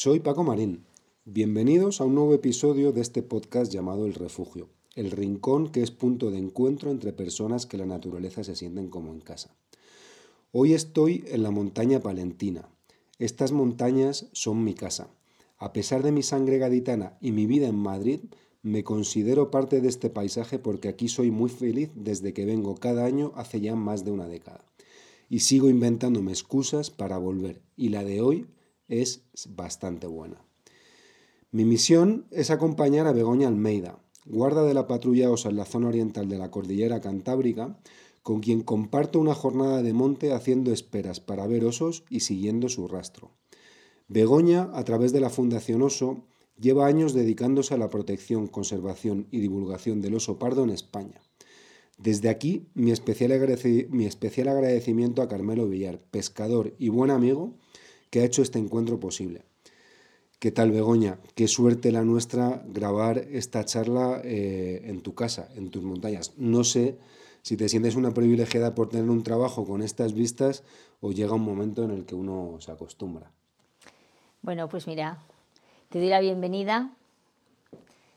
soy Paco Marín. Bienvenidos a un nuevo episodio de este podcast llamado El Refugio, el rincón que es punto de encuentro entre personas que la naturaleza se sienten como en casa. Hoy estoy en la montaña palentina. Estas montañas son mi casa. A pesar de mi sangre gaditana y mi vida en Madrid, me considero parte de este paisaje porque aquí soy muy feliz desde que vengo cada año hace ya más de una década. Y sigo inventándome excusas para volver, y la de hoy es bastante buena. Mi misión es acompañar a Begoña Almeida, guarda de la patrulla OSA en la zona oriental de la cordillera cantábrica, con quien comparto una jornada de monte haciendo esperas para ver osos y siguiendo su rastro. Begoña, a través de la Fundación Oso, lleva años dedicándose a la protección, conservación y divulgación del oso pardo en España. Desde aquí, mi especial, agradecimiento a Carmelo Villar, pescador y buen amigo, que ha hecho este encuentro posible. ¿Qué tal, Begoña? Qué suerte la nuestra grabar esta charla eh, en tu casa, en tus montañas. No sé si te sientes una privilegiada por tener un trabajo con estas vistas o llega un momento en el que uno se acostumbra. Bueno, pues mira, te doy la bienvenida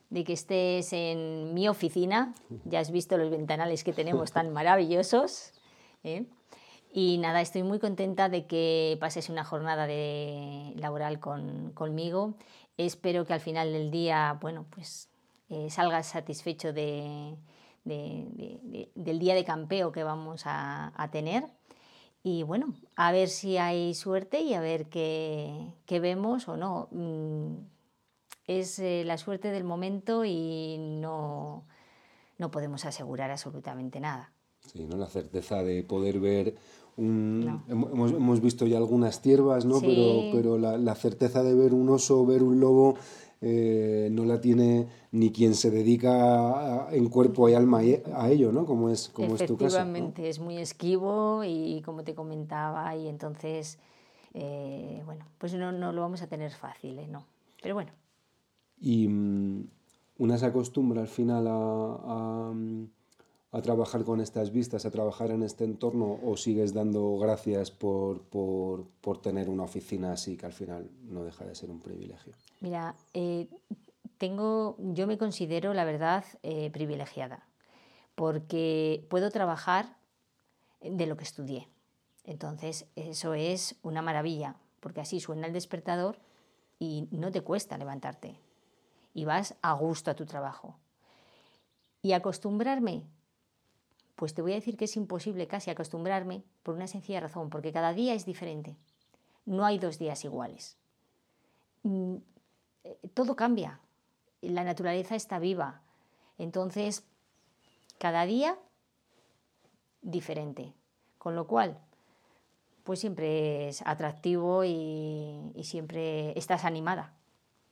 de que estés en mi oficina. Ya has visto los ventanales que tenemos tan maravillosos. ¿eh? Y nada, estoy muy contenta de que pases una jornada de laboral conmigo. Espero que al final del día, bueno, pues eh, salgas satisfecho de, del día de campeo que vamos a, a tener. Y bueno, a ver si hay suerte y a ver qué, vemos o no. Mm, es eh, la suerte del momento y no, no podemos asegurar absolutamente nada. Sí, ¿no? La certeza de poder ver un... Hemos, hemos, visto ya algunas ciervas, ¿no? Pero, pero la, la, certeza de ver un oso, ver un lobo, eh, no la tiene ni quien se dedica en cuerpo y alma a ello, ¿no? Como es, como es tu caso. Efectivamente, es muy esquivo y como te comentaba, y entonces, eh, bueno, pues no, no, lo vamos a tener fácil, ¿eh? ¿no? Pero bueno. Y um, una se acostumbra al final a a trabajar con estas vistas, a trabajar en este entorno o sigues dando gracias por, por, por tener una oficina así que al final no deja de ser un privilegio? Mira, eh, tengo, yo me considero, la verdad, eh, privilegiada porque puedo trabajar de lo que estudié. Entonces, eso es una maravilla, porque así suena el despertador y no te cuesta levantarte y vas a gusto a tu trabajo. Y acostumbrarme pues te voy a decir que es imposible casi acostumbrarme por una sencilla razón, porque cada día es diferente. No hay dos días iguales. Mm, eh, todo cambia. La naturaleza está viva. Entonces, cada día diferente. Con lo cual, pues siempre es atractivo y, siempre estás animada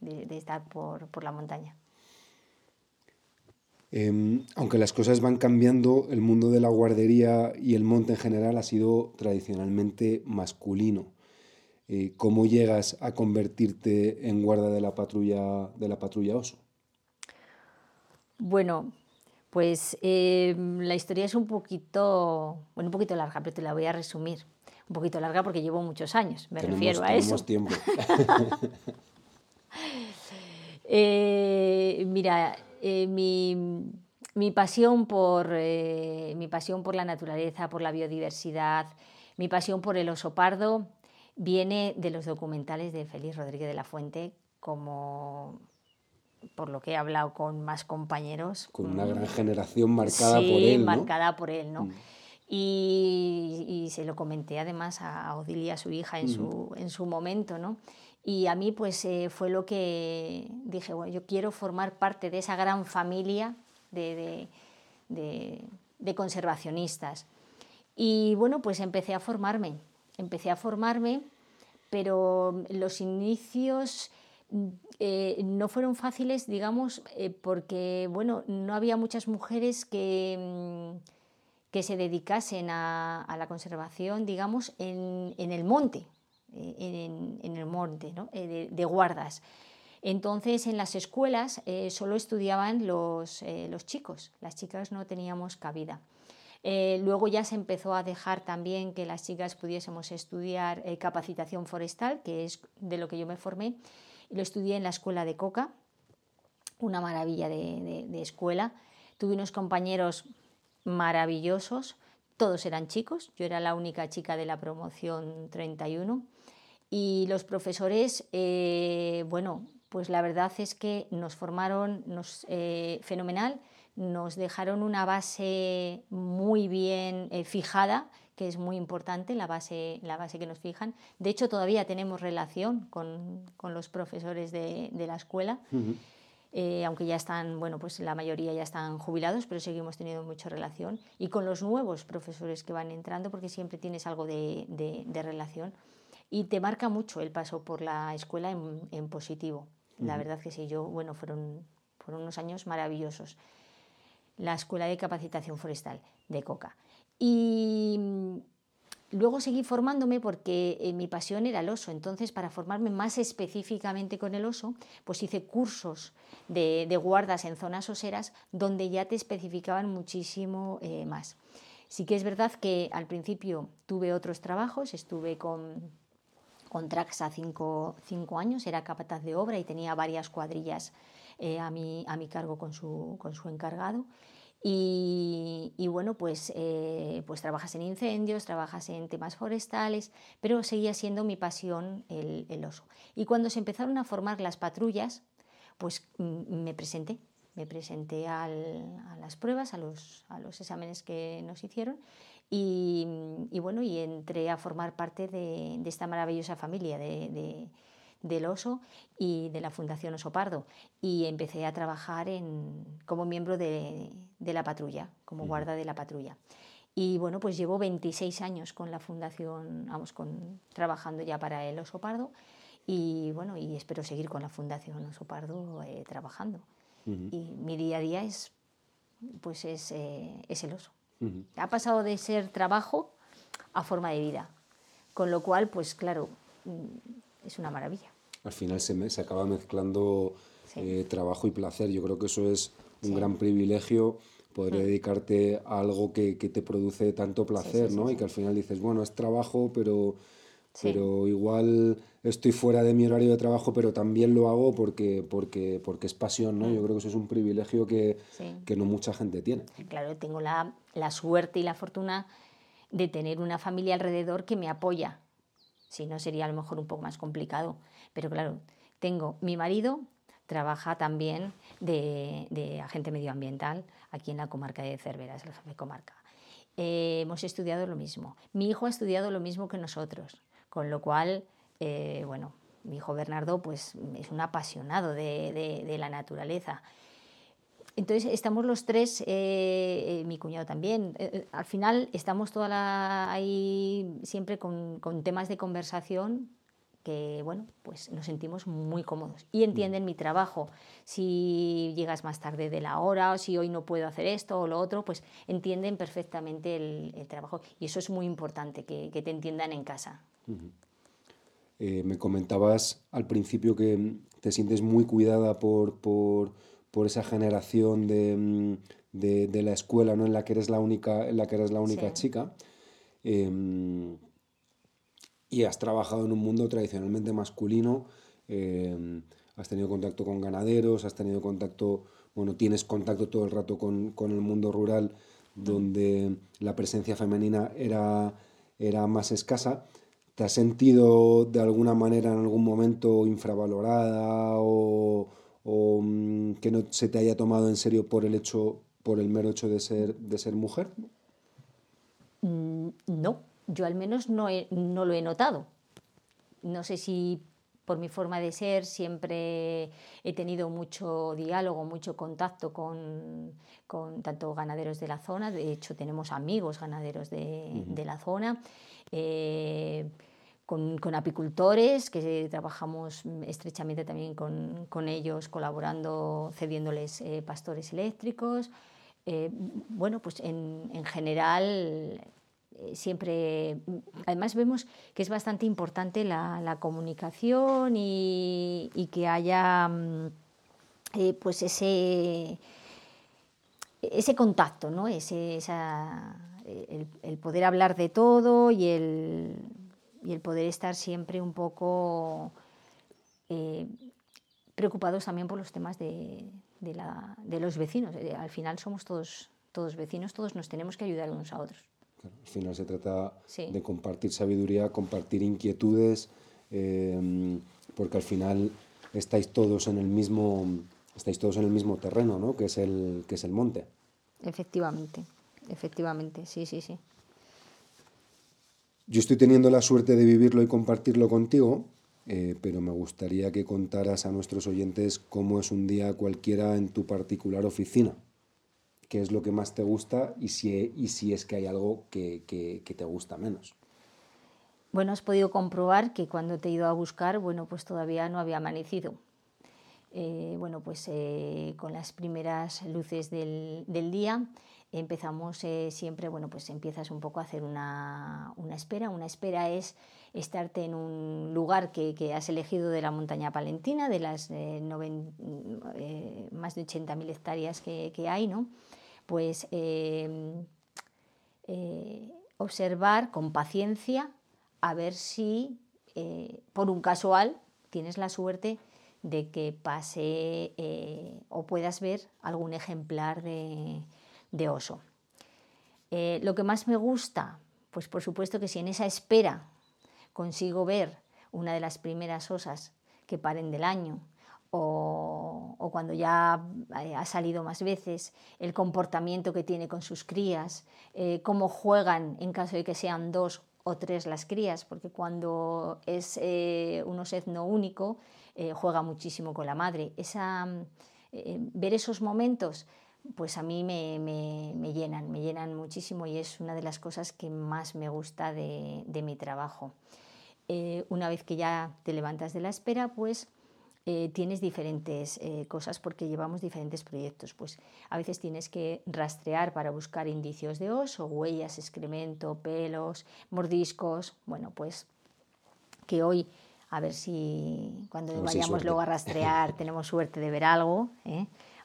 de, estar por la montaña. Em, aunque las cosas van cambiando, el mundo de la guardería y el monte en general ha sido tradicionalmente masculino. Eh, ¿Cómo llegas a convertirte en guarda de la patrulla, de la patrulla oso? Bueno, pues em, la historia es un poquito, bueno, un poquito larga, pero te la voy a resumir. Un poquito larga porque llevo muchos años, me refiero a eso. tiempo. eh, mira, eh, mi, pasión por, eh, mi pasión por la naturaleza, por la biodiversidad, mi pasión por el oso pardo viene de los documentales de Félix Rodríguez de la Fuente, como por lo que he hablado con más compañeros. Con una gran generación marcada por él. ¿no? marcada por él, ¿no? Mm. Y, se lo comenté además a Odilia, su hija, en, su, en su momento, ¿no? Y a mí pues eh, fue lo que dije, bueno, yo quiero formar parte de esa gran familia de, conservacionistas. Y bueno, pues empecé a formarme, empecé a formarme, pero los inicios eh, no fueron fáciles, digamos, eh, porque bueno, no había muchas mujeres que, mm, que se dedicasen a, la conservación, digamos, en el monte, en, el monte, eh, de, guardas. Entonces, en las escuelas eh, solo estudiaban los, eh, los, chicos, las chicas no teníamos cabida. Luego ya se empezó a dejar también que las chicas pudiésemos estudiar eh, capacitación forestal, que es de lo que yo me formé. Lo estudié en la escuela de Coca, una maravilla de escuela. Tuve unos compañeros maravillosos, todos eran chicos, yo era la única chica de la promoción 31 y los profesores, eh, bueno, pues la verdad es que nos formaron nos, eh, fenomenal, nos dejaron una base muy bien eh, fijada, que es muy importante, la base, la base que nos fijan. De hecho, todavía tenemos relación con, con los profesores de, de la escuela. Eh, aunque ya están, bueno, pues la mayoría ya están jubilados, pero seguimos teniendo mucha relación. Y con los nuevos profesores que van entrando, porque siempre tienes algo de, de, relación. Y te marca mucho el paso por la escuela en, en positivo. La verdad que sí, yo, bueno, fueron, fueron unos años maravillosos. La Escuela de Capacitación Forestal de Coca. Y Luego seguí formándome porque eh, mi pasión era el oso, entonces para formarme más específicamente con el oso, pues hice cursos de, guardas en zonas oseras donde ya te especificaban muchísimo eh, más. Sí que es verdad que al principio tuve otros trabajos, estuve con, Traxa cinco, años, era capataz de obra y tenía varias cuadrillas eh, a, mi, cargo con su encargado. Y, bueno, pues, eh, pues trabajas en incendios, trabajas en temas forestales, pero seguía siendo mi pasión el, oso. Y cuando se empezaron a formar las patrullas, pues mm, me presenté, me presenté a las pruebas, a los, a los, exámenes que nos hicieron y, bueno, y entré a formar parte de, esta maravillosa familia de del oso y de la Fundación Oso Pardo. Y empecé a trabajar en, como miembro de, la patrulla, como guarda de la patrulla. Y bueno, pues llevo 26 años con la Fundación, vamos, con, trabajando ya para el Oso Pardo. Y bueno, y espero seguir con la Fundación Oso Pardo eh, trabajando. Y mi día a día es, pues es, eh, es el oso. Ha pasado de ser trabajo a forma de vida. Con lo cual, pues claro, mm, es una maravilla al final se, se acaba mezclando eh, trabajo y placer. Yo creo que eso es un gran privilegio poder mm. dedicarte a algo que, que, te produce tanto placer, ¿no? Y que al final dices, bueno, es trabajo, pero, pero igual estoy fuera de mi horario de trabajo, pero también lo hago porque, porque, porque es pasión, ¿no? Mm. Yo creo que eso es un privilegio que, que no mucha gente tiene. Claro, tengo la, la suerte y la fortuna de tener una familia alrededor que me apoya. Si no, sería a lo mejor un poco más complicado. Pero claro, tengo mi marido, trabaja también de, agente medioambiental aquí en la comarca de Cervera, es el jefe de comarca. Eh, hemos estudiado lo mismo. Mi hijo ha estudiado lo mismo que nosotros, con lo cual, eh, bueno, mi hijo Bernardo pues, es un apasionado de, la naturaleza. Entonces estamos los tres, eh, mi cuñado también. al final estamos toda ahí siempre con, con, temas de conversación que bueno, pues nos sentimos muy cómodos y entienden mi trabajo. Si llegas más tarde de la hora o si hoy no puedo hacer esto o lo otro, pues entienden perfectamente el, trabajo y eso es muy importante, que, te entiendan en casa. Eh, me comentabas al principio que te sientes muy cuidada por, por, por esa generación de, mm, de, de, la escuela ¿no? en la que eres la única, en la que eres la única chica. Em, y has trabajado en un mundo tradicionalmente masculino, eh, has tenido contacto con ganaderos, has tenido contacto, bueno, tienes contacto todo el rato con, con el mundo rural, donde la presencia femenina era, era más escasa. ¿Te has sentido de alguna manera en algún momento infravalorada o, o mm, que no se te haya tomado en serio por el hecho, por el mero hecho de ser, de ser mujer? Mm, no, yo al menos no, no lo he notado. No sé si por mi forma de ser siempre he tenido mucho diálogo, mucho contacto con, con tanto ganaderos de la zona, de hecho tenemos amigos ganaderos de, de la zona, eh, con, con, apicultores, que trabajamos estrechamente también con, con ellos, colaborando, cediéndoles eh, pastores eléctricos. Eh, bueno, pues en, en general siempre, además vemos que es bastante importante la, comunicación y, que haya mm, eh, pues ese, ese contacto, ¿no? esa, el, poder hablar de todo y el, y el poder estar siempre un poco eh, preocupados también por los temas de, de, los vecinos. Eh, al final somos todos, todos vecinos, todos nos tenemos que ayudar unos a otros. Al final se trata de compartir sabiduría, compartir inquietudes, eh, porque al final estáis todos en el mismo estáis todos en el mismo terreno, ¿no? Que es el que es el monte. Efectivamente, efectivamente, sí, sí, sí. Yo estoy teniendo la suerte de vivirlo y compartirlo contigo, eh, pero me gustaría que contaras a nuestros oyentes cómo es un día cualquiera en tu particular oficina. ¿Qué es lo que más te gusta y si, y si es que hay algo que, que, te gusta menos? Bueno, has podido comprobar que cuando te he ido a buscar, bueno, pues todavía no había amanecido. Eh, bueno, pues eh, con las primeras luces del, del día empezamos eh, siempre, bueno, pues empiezas un poco a hacer una, una, espera. Una espera es estarte en un lugar que, que has elegido de la montaña palentina, de las eh, eh, más de 80.000 hectáreas que, que, hay, ¿no? Pues observar con paciencia a ver si por un casual tienes la suerte de que pase o puedas ver algún ejemplar de, de oso. Eh, lo que más me gusta, pues por supuesto que si en esa espera consigo ver una de las primeras osas que paren del año, o, cuando ya eh, ha salido más veces, el comportamiento que tiene con sus crías, eh, cómo juegan en caso de que sean dos o tres las crías, porque cuando es un osetno único, juega muchísimo con la madre. Esa, ver esos momentos pues a mí me, me, llenan, me llenan muchísimo y es una de las cosas que más me gusta de, de mi trabajo. Eh, una vez que ya te levantas de la espera, pues eh, tienes diferentes eh, cosas porque llevamos diferentes proyectos. Pues a veces tienes que rastrear para buscar indicios de oso, huellas, excremento, pelos, mordiscos. Bueno, pues que hoy a ver si cuando vayamos luego a rastrear tenemos suerte de ver algo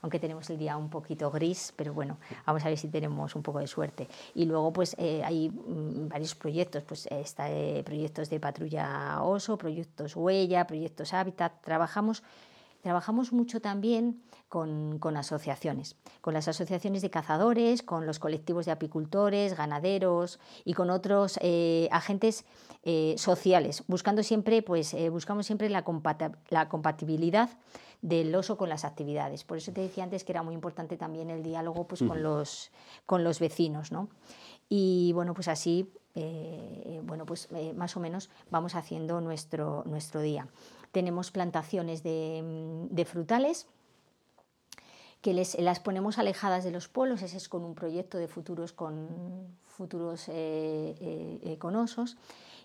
aunque tenemos el día un poquito gris, pero bueno, vamos a ver si tenemos un poco de suerte. Y luego pues eh, hay mm, varios proyectos, pues está, eh, proyectos de patrulla oso, proyectos huella, proyectos hábitat, trabajamos Trabajamos mucho también con, con, asociaciones, con las asociaciones de cazadores, con los colectivos de apicultores, ganaderos y con otros eh, agentes sociales, buscando siempre, pues, buscamos siempre la, la compatibilidad del oso con las actividades. Por eso te decía antes que era muy importante también el diálogo pues, con, los, con los vecinos. ¿no? Y bueno, pues así, eh, bueno, pues eh, más o menos vamos haciendo nuestro, nuestro día. Tenemos plantaciones de, de frutales que les, las ponemos alejadas de los polos, ese es con un proyecto de futuros con futuros eh, con osos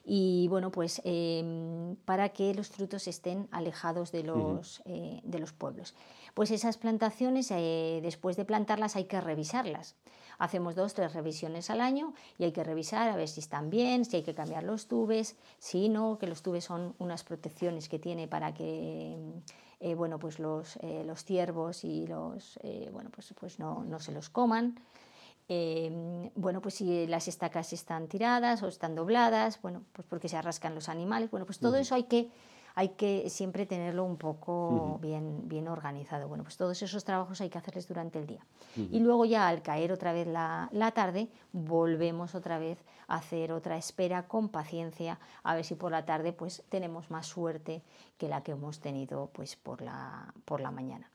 y bueno, pues em, para que los frutos estén alejados de los, eh, de los pueblos. Pues esas plantaciones, eh, después de plantarlas hay que revisarlas. Hacemos dos, tres revisiones al año y hay que revisar a ver si están bien, si hay que cambiar los tubes, si no, que los tubes son unas protecciones que tiene para que eh, bueno, pues los, los ciervos y los, bueno, pues, pues no, no se los coman. Em, bueno, pues si las estacas están tiradas o están dobladas, bueno, pues porque se arrascan los animales, bueno, pues todo eso hay que, hay que siempre tenerlo un poco bien, bien organizado. Bueno, pues todos esos trabajos hay que hacerles durante el día. Y luego ya al caer otra vez la, la, tarde, volvemos otra vez a hacer otra espera con paciencia, a ver si por la tarde pues tenemos más suerte que la que hemos tenido pues por la, por la mañana.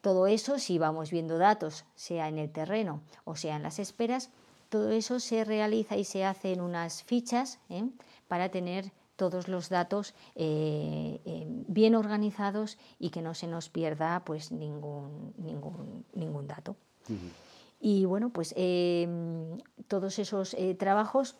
Todo eso, si vamos viendo datos, sea en el terreno o sea en las esperas, todo eso se realiza y se hace en unas fichas ¿eh? para tener todos los datos eh, eh, bien organizados y que no se nos pierda pues ningún, ningún, ningún dato. Y bueno, pues todos esos trabajos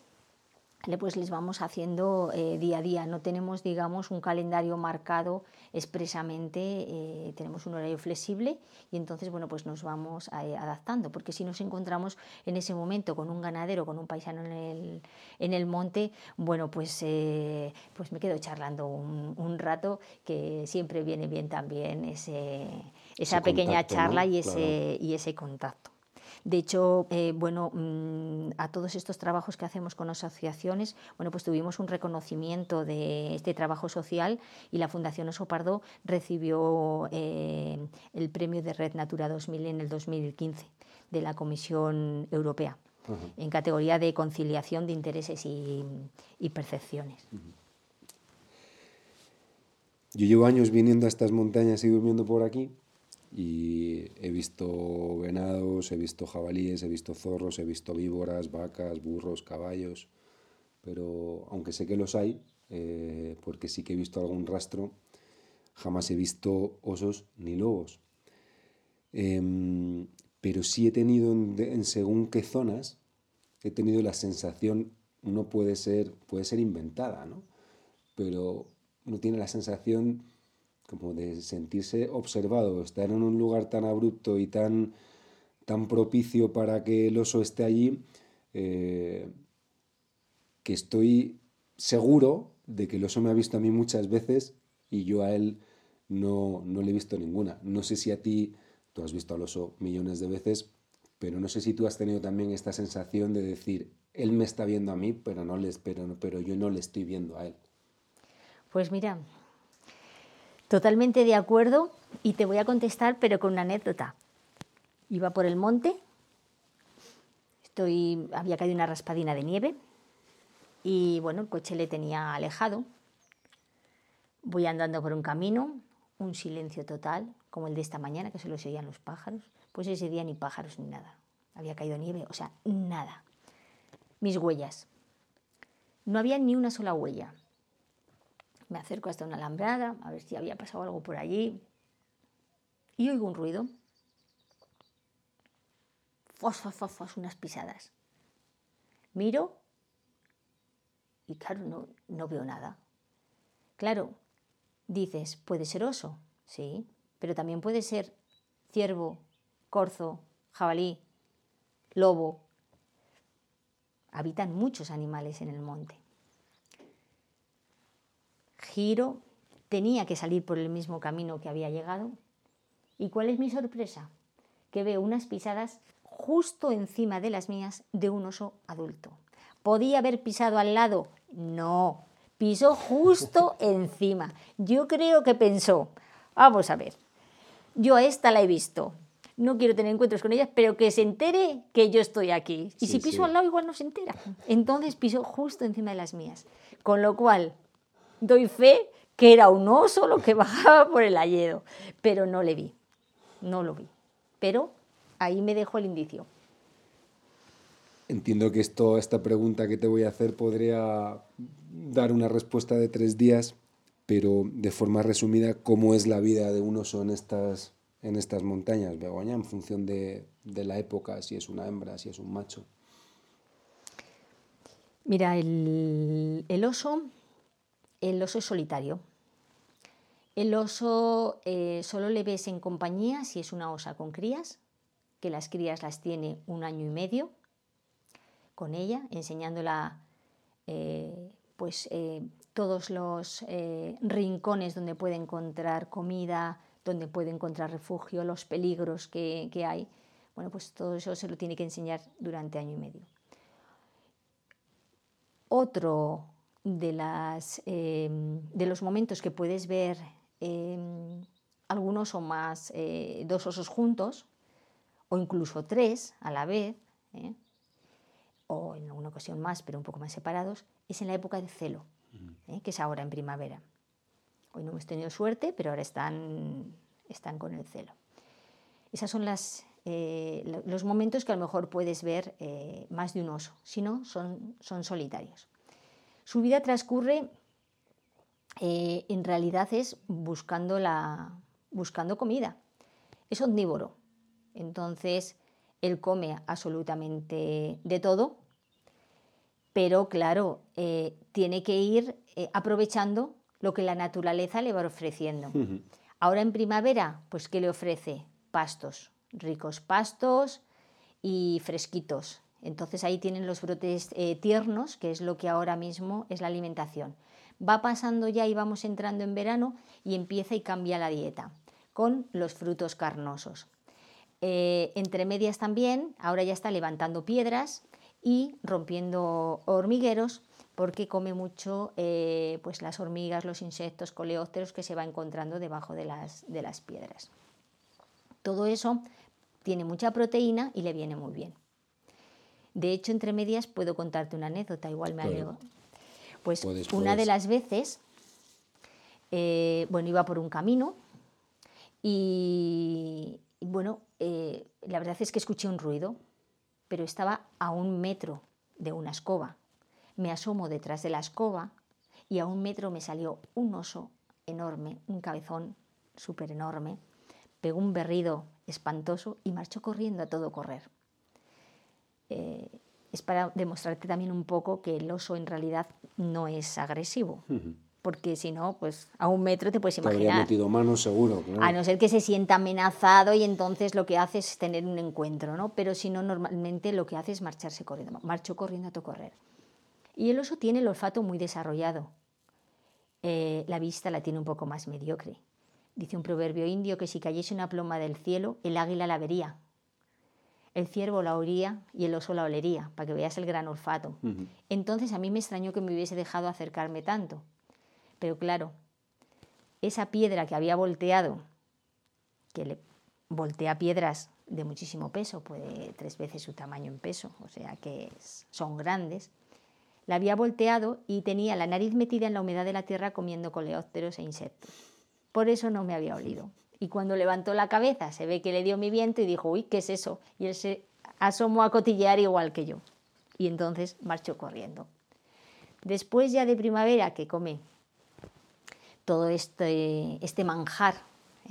pues les vamos haciendo eh, día a día. No tenemos, digamos, un calendario marcado expresamente, eh, tenemos un horario flexible y entonces, bueno, pues nos vamos eh, adaptando, porque si nos encontramos en ese momento con un ganadero, con un paisano en el, en el monte, bueno, pues, pues me quedo charlando un, rato, que siempre viene bien también ese, esa pequeña charla y, ese, y ese contacto. De hecho, eh, bueno, mm, a todos estos trabajos que hacemos con asociaciones, bueno, pues tuvimos un reconocimiento de este trabajo social y la Fundación Oso Pardo recibió eh, el premio de Red Natura 2000 en el 2015 de la Comisión Europea en categoría de conciliación de intereses y, percepciones. Yo llevo años viniendo a estas montañas y durmiendo por aquí y he visto venados, he visto jabalíes, he visto zorros, he visto víboras, vacas, burros, caballos, pero aunque sé que los hay, eh, porque sí que he visto algún rastro, jamás he visto osos ni lobos. Em, pero sí he tenido en, según qué zonas, he tenido la sensación, uno puede ser, puede ser inventada, ¿no? Pero uno tiene la sensación como de sentirse observado, estar en un lugar tan abrupto y tan, tan propicio para que el oso esté allí, eh, que estoy seguro de que el oso me ha visto a mí muchas veces y yo a él no, no le he visto ninguna. No sé si a ti, tú has visto al oso millones de veces, pero no sé si tú has tenido también esta sensación de decir, él me está viendo a mí, pero, no le pero, pero yo no le estoy viendo a él. Pues mira, totalmente de acuerdo y te voy a contestar, pero con una anécdota. Iba por el monte, había caído una raspadina de nieve y bueno, el coche le tenía alejado. Voy andando por un camino, un silencio total, como el de esta mañana, que solo se oían los pájaros. Pues ese día ni pájaros ni nada. Había caído nieve, o sea, nada. Mis huellas. No había ni una sola huella. Me acerco hasta una alambrada, a ver si había pasado algo por allí. Y oigo un ruido. Fos, fos, fos, fos, unas pisadas. Miro y claro, no, no veo nada. Claro, dices, puede ser oso, sí, pero también puede ser ciervo, corzo, jabalí, lobo. Habitan muchos animales en el monte giro, tenía que salir por el mismo camino que había llegado. ¿Y cuál es mi sorpresa? Que veo unas pisadas justo encima de las mías de un oso adulto. ¿Podía haber pisado al lado? No, pisó justo encima. Yo creo que pensó, vamos a ver, yo a esta la he visto, no quiero tener encuentros con ella, pero que se entere que yo estoy aquí. Y si piso al lado igual no se entera. Entonces pisó justo encima de las mías. Con lo cual, doy fe que era un oso lo que bajaba por el alledo, pero no le vi, no lo vi. Pero ahí me dejó el indicio. Entiendo que esto, esta pregunta que te voy a hacer podría dar una respuesta de tres días, pero de forma resumida, ¿cómo es la vida de un oso en estas, en estas montañas, Begoña, en función de, de la época, si es una hembra, si es un macho? Mira, el, el oso el oso es solitario. El oso eh, solo le ves en compañía si es una osa con crías, que las crías las tiene un año y medio con ella, enseñándola eh, pues, eh, todos los rincones donde puede encontrar comida, donde puede encontrar refugio, los peligros que, que hay. Bueno, pues todo eso se lo tiene que enseñar durante año y medio. Otro de, las, em, de los momentos que puedes ver em, algunos o más, eh, dos osos juntos, o incluso tres a la vez, ¿eh? o en alguna ocasión más, pero un poco más separados, es en la época de celo, ¿eh? que es ahora en primavera. Hoy no hemos tenido suerte, pero ahora están, están con el celo. Esos son las, los momentos que a lo mejor puedes ver más de un oso, si no, son, son solitarios. Su vida transcurre, eh, en realidad es buscando, la, buscando comida. Es omnívoro. Entonces, él come absolutamente de todo, pero claro, eh, tiene que ir eh, aprovechando lo que la naturaleza le va ofreciendo. Ahora en primavera, pues ¿qué le ofrece? Pastos, ricos pastos y fresquitos. Entonces ahí tienen los brotes eh, tiernos, que es lo que ahora mismo es la alimentación. Va pasando ya y vamos entrando en verano y empieza y cambia la dieta con los frutos carnosos. eh, entre medias también, ahora ya está levantando piedras y rompiendo hormigueros porque come mucho eh, pues las hormigas, los insectos, coleópteros que se va encontrando debajo de las, de las piedras. Todo eso tiene mucha proteína y le viene muy bien. De hecho, entre medias puedo contarte una anécdota, igual me agrego. Pues una de las veces, eh, bueno, iba por un camino y, bueno, eh, la verdad es que escuché un ruido, pero estaba a un metro de una escoba. Me asomo detrás de la escoba y a un metro me salió un oso enorme, un cabezón súper enorme, pegó un berrido espantoso y marchó corriendo a todo correr. Eh, es para demostrarte también un poco que el oso en realidad no es agresivo porque si no, pues a un metro te puedes imaginar. Te metido manos seguro. A no ser que se sienta amenazado y entonces lo que hace es tener un encuentro, ¿no? Pero si no, normalmente lo que hace es marcharse corriendo. Marcho corriendo a tu correr. Y el oso tiene el olfato muy desarrollado. Eh, la vista la tiene un poco más mediocre. Dice un proverbio indio que si cayese una ploma del cielo, el águila la vería. El ciervo la oiría y el oso la olería, para que veas el gran olfato. Entonces a mí me extrañó que me hubiese dejado acercarme tanto pero claro, esa piedra que había volteado, que le voltea piedras de muchísimo peso, puede tres veces su tamaño en peso, o sea que son grandes, la había volteado y tenía la nariz metida en la humedad de la tierra comiendo coleópteros e insectos. Por eso no me había olido. Y cuando levantó la cabeza se ve que le dio mi viento y dijo, uy, ¿qué es eso? Y él se asomó a cotillear igual que yo. Y entonces marchó corriendo. Después ya de primavera que come todo este, este manjar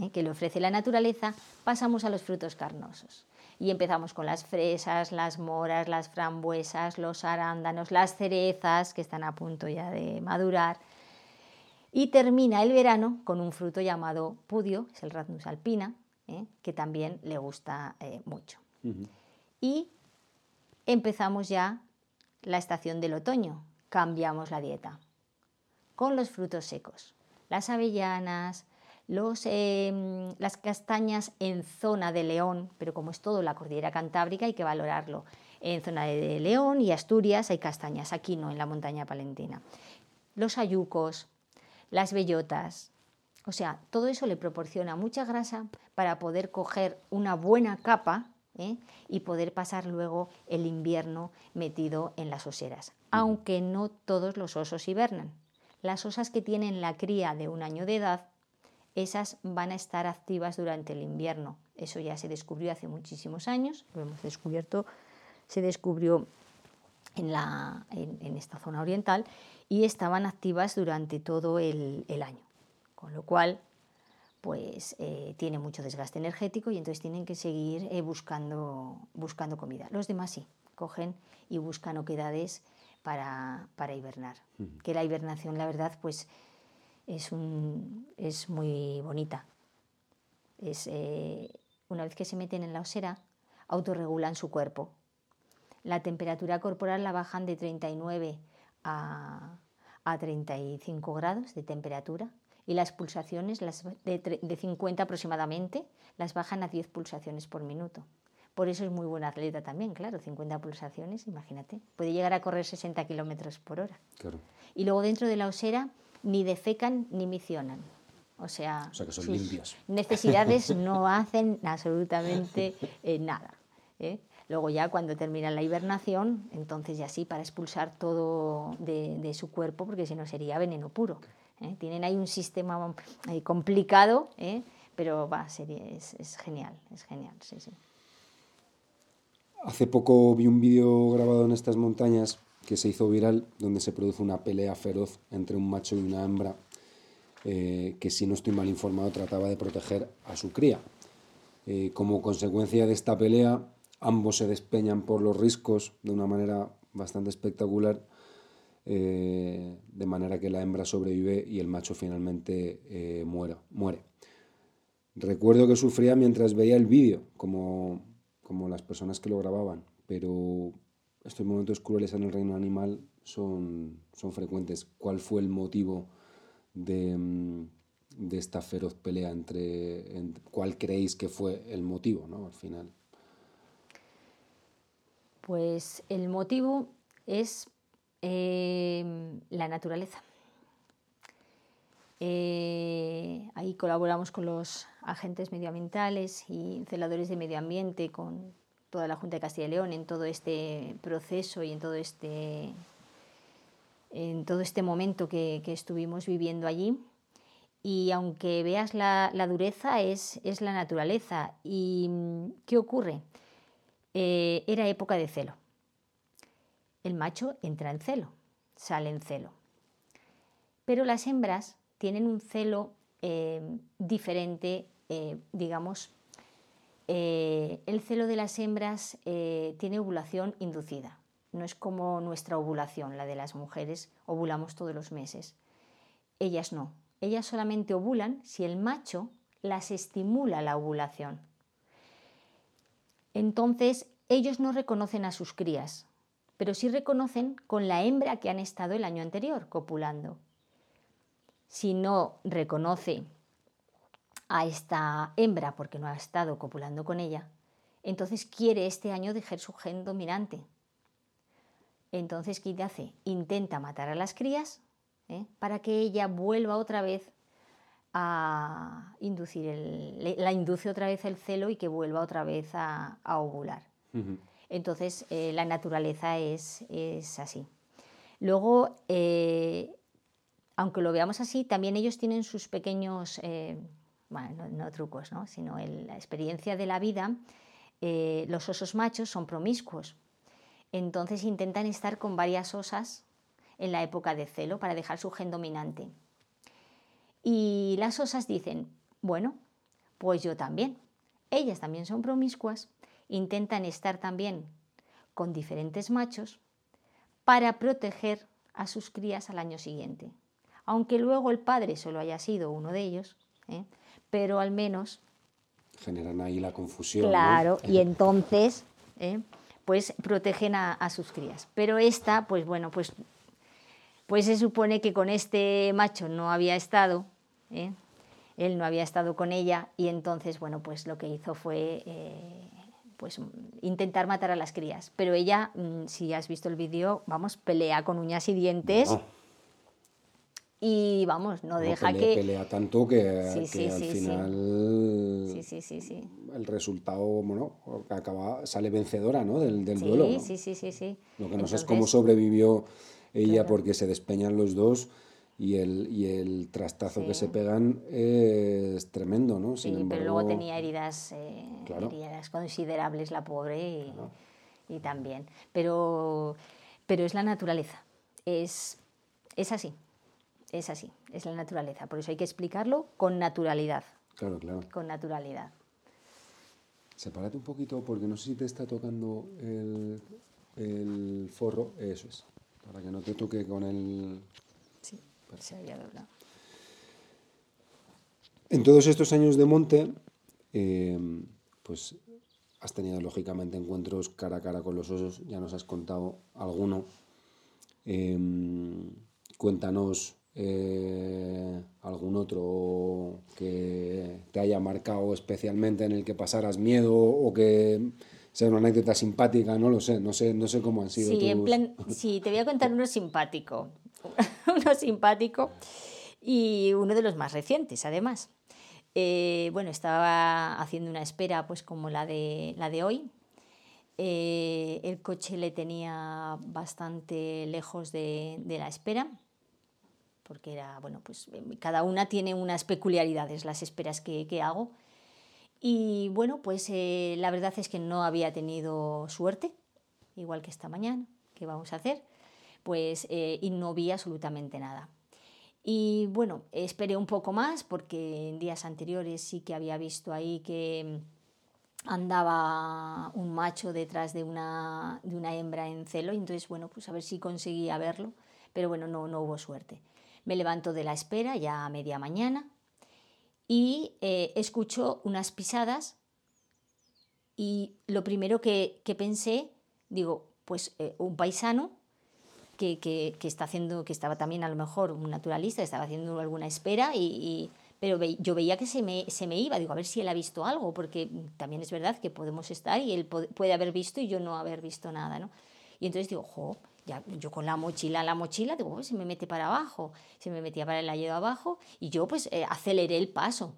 ¿eh? que le ofrece la naturaleza, pasamos a los frutos carnosos. Y empezamos con las fresas, las moras, las frambuesas, los arándanos, las cerezas, que están a punto ya de madurar. Y termina el verano con un fruto llamado pudio, es el Ratnus alpina, ¿eh? que también le gusta eh, mucho. Y empezamos ya la estación del otoño, cambiamos la dieta con los frutos secos las avellanas, em, las castañas en zona de León, pero como es todo la cordillera cantábrica hay que valorarlo. En zona de León y Asturias hay castañas, aquí no, en la montaña palentina. Los ayucos, las bellotas, o sea, todo eso le proporciona mucha grasa para poder coger una buena capa ¿eh? y poder pasar luego el invierno metido en las oseras, aunque no todos los osos hibernan. Las osas que tienen la cría de un año de edad, esas van a estar activas durante el invierno. Eso ya se descubrió hace muchísimos años, lo hemos descubierto, se descubrió en, la, en, esta zona oriental y estaban activas durante todo el, año. Con lo cual, pues eh, tiene mucho desgaste energético y entonces tienen que seguir eh, buscando, buscando comida. Los demás sí, cogen y buscan oquedades para, para hibernar. Que la hibernación, la verdad, pues es, un, es muy bonita. Es, eh, una vez que se meten en la osera, autorregulan su cuerpo. La temperatura corporal la bajan de 39 a, a 35 grados de temperatura y las pulsaciones las de, de 50 aproximadamente las bajan a 10 pulsaciones por minuto. Por eso es muy buen atleta también, claro, 50 pulsaciones, imagínate. Puede llegar a correr 60 kilómetros por hora. Y luego dentro de la osera ni defecan ni misionan. O sea, sus necesidades no hacen absolutamente eh, nada. ¿eh? Luego ya cuando termina la hibernación, entonces ya sí, para expulsar todo de, su cuerpo, porque si no sería veneno puro. ¿eh? Tienen ahí un sistema complicado, pero va, es, genial, es genial, sí, sí. Hace poco vi un vídeo grabado en estas montañas que se hizo viral, donde se produce una pelea feroz entre un macho y una hembra, eh, que si no estoy mal informado trataba de proteger a su cría. Eh, como consecuencia de esta pelea, ambos se despeñan por los riscos de una manera bastante espectacular, eh, de manera que la hembra sobrevive y el macho finalmente muere. Recuerdo que sufría mientras veía el vídeo, como como las personas que lo grababan, pero estos momentos crueles en el reino animal son, son frecuentes. ¿Cuál fue el motivo de, de esta feroz pelea entre, cuál creéis que fue el motivo, ¿no? Al final. Pues el motivo es em, la naturaleza. Eh, ahí colaboramos con los agentes medioambientales y celadores de medio ambiente, con toda la Junta de Castilla y León en todo este proceso y en todo este, en todo este momento que, estuvimos viviendo allí. Y aunque veas la, dureza, es, es, la naturaleza. ¿Y qué ocurre? Eh, era época de celo. El macho entra en celo, sale en celo. Pero las hembras tienen un celo eh, diferente, eh, digamos, el celo de las hembras tiene ovulación inducida. No es como nuestra ovulación, la de las mujeres, ovulamos todos los meses. Ellas no. Ellas solamente ovulan si el macho las estimula la ovulación. Entonces, ellos no reconocen a sus crías, pero sí reconocen con la hembra que han estado el año anterior copulando si no reconoce a esta hembra porque no ha estado copulando con ella, entonces quiere este año dejar su gen dominante. Entonces, ¿qué hace? Intenta matar a las crías ¿eh? para que ella vuelva otra vez a inducir el, la induce otra vez el celo y que vuelva otra vez a, ovular. Entonces, eh, la naturaleza es, así. Luego, eh, aunque lo veamos así, también ellos tienen sus pequeños, eh, bueno, no, trucos, ¿no? sino la experiencia de la vida. Los osos machos son promiscuos, entonces intentan estar con varias osas en la época de celo para dejar su gen dominante. Y las osas dicen, bueno, pues yo también. Ellas también son promiscuas, intentan estar también con diferentes machos para proteger a sus crías al año siguiente aunque luego el padre solo haya sido uno de ellos, ¿eh? pero al menos... Generan ahí la confusión. Claro, y entonces, ¿eh? pues protegen a, sus crías. Pero esta, pues bueno, pues, pues se supone que con este macho no había estado, ¿eh? él no había estado con ella, y entonces, bueno, pues lo que hizo fue... pues intentar matar a las crías. Pero ella, mm, si has visto el vídeo, vamos, pelea con uñas y dientes y vamos, no, deja que... Pelea tanto que, al final el resultado, bueno, acaba, sale vencedora ¿no? del, del duelo. Sí, sí, sí, sí. Lo que no sé es cómo sobrevivió ella porque se despeñan los dos y el, y el trastazo que se pegan es tremendo, ¿no? sí, pero luego tenía heridas, eh, heridas considerables la pobre y, y, también. Pero, pero es la naturaleza, es, es así es así, es la naturaleza. Por eso hay que explicarlo con naturalidad. Claro, claro. Con naturalidad. Sepárate un poquito porque no sé si te está tocando el, el forro. Eso es. Para que no te toque con el. Se había doblado. En todos estos años de monte, eh, pues has tenido lógicamente encuentros cara a cara con los osos, ya nos has contado alguno. Eh, cuéntanos eh, algún otro que te haya marcado especialmente en el que pasaras miedo o que sea una anécdota simpática, no lo sé, no sé, no sé cómo han sido. Sí, en plan, sí, te voy a contar uno simpático, uno simpático y uno de los más recientes, además. Eh, bueno, estaba haciendo una espera, pues como la de, la de hoy. Eh, el coche le tenía bastante lejos de, la espera porque era, bueno, pues cada una tiene unas peculiaridades, las esperas que, hago. Y bueno, pues eh, la verdad es que no había tenido suerte, igual que esta mañana, que vamos a hacer, pues eh, y no vi absolutamente nada. Y bueno, esperé un poco más porque en días anteriores sí que había visto ahí que andaba un macho detrás de una, de una hembra en celo, y entonces bueno, pues a ver si conseguía verlo, pero bueno, no, no hubo suerte. Me levanto de la espera ya a media mañana y eh, escucho unas pisadas y lo primero que, pensé, digo, pues eh, un paisano que, está haciendo, que estaba también a lo mejor un naturalista, estaba haciendo alguna espera y, pero yo veía que se me, se me iba, digo, a ver si él ha visto algo, porque también es verdad que podemos estar y él puede haber visto y yo no haber visto nada, ¿no? Y entonces digo, jo, ya, yo con la mochila, la mochila, digo, pues se me mete para abajo, se me metía para el lado abajo y yo pues eh, aceleré el paso,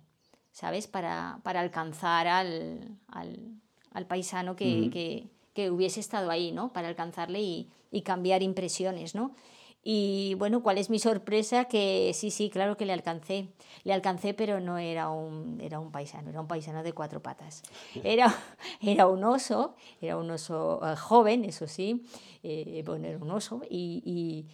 ¿sabes? Para, para alcanzar al, al, al paisano que, que, que, hubiese estado ahí, ¿no? Para alcanzarle y, y cambiar impresiones, ¿no? Y bueno, ¿cuál es mi sorpresa? Que sí, sí, claro que le alcancé. Le alcancé, pero no era un, era un paisano, era un paisano de cuatro patas. Era, era un oso, era un oso eh, joven, eso sí, eh, bueno, era un oso. Y, y,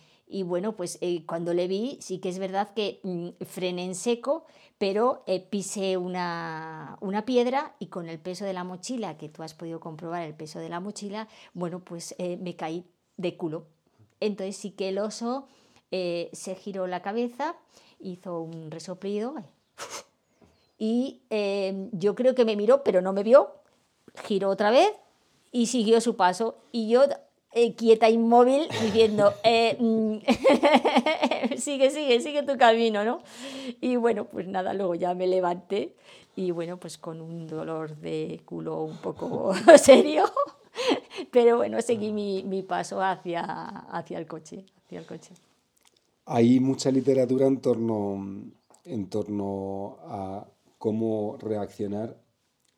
bueno, pues eh, cuando le vi, sí que es verdad que mm, frené en seco, pero pisé una, una, piedra y con el peso de la mochila, que tú has podido comprobar el peso de la mochila, bueno, pues me caí de culo entonces sí que el oso eh, se giró la cabeza, hizo un resoplido y em, yo creo que me miró, pero no me vio, giró otra vez y siguió su paso. Y yo eh, quieta, inmóvil, diciendo, eh, mm, sigue, sigue, sigue tu camino, ¿no? Y bueno, pues nada, luego ya me levanté y bueno, pues con un dolor de culo un poco serio. Pero bueno, seguí mi, mi paso hacia, hacia, el coche, hacia el coche. Hay mucha literatura en torno, en torno a cómo reaccionar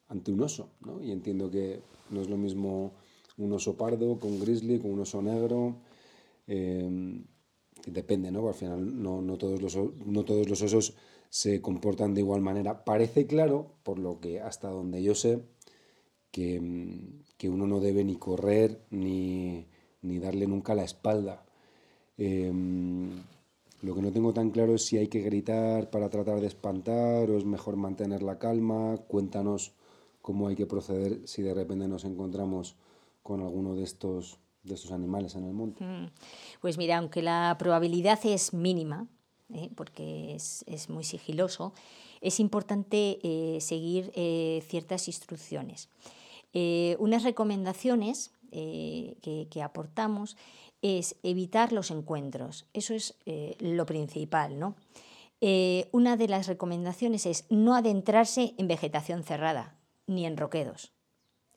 ante un oso, ¿no? Y entiendo que no es lo mismo un oso pardo con grizzly, con un oso negro. Eh, depende, ¿no? Al final no, no, todos los, no todos los osos se comportan de igual manera. Parece claro, por lo que hasta donde yo sé, que, que uno no debe ni correr ni, ni darle nunca la espalda. Em, lo que no tengo tan claro es si hay que gritar para tratar de espantar o es mejor mantener la calma. Cuéntanos cómo hay que proceder si de repente nos encontramos con alguno de estos, de estos animales en el monte. Mm. Pues mira, aunque la probabilidad es mínima, ¿eh? porque es, es, muy sigiloso, es importante eh, seguir eh, ciertas instrucciones. Unas recomendaciones eh, que, aportamos es evitar los encuentros. Eso es lo principal. ¿no? una de las recomendaciones es no adentrarse en vegetación cerrada ni en roquedos.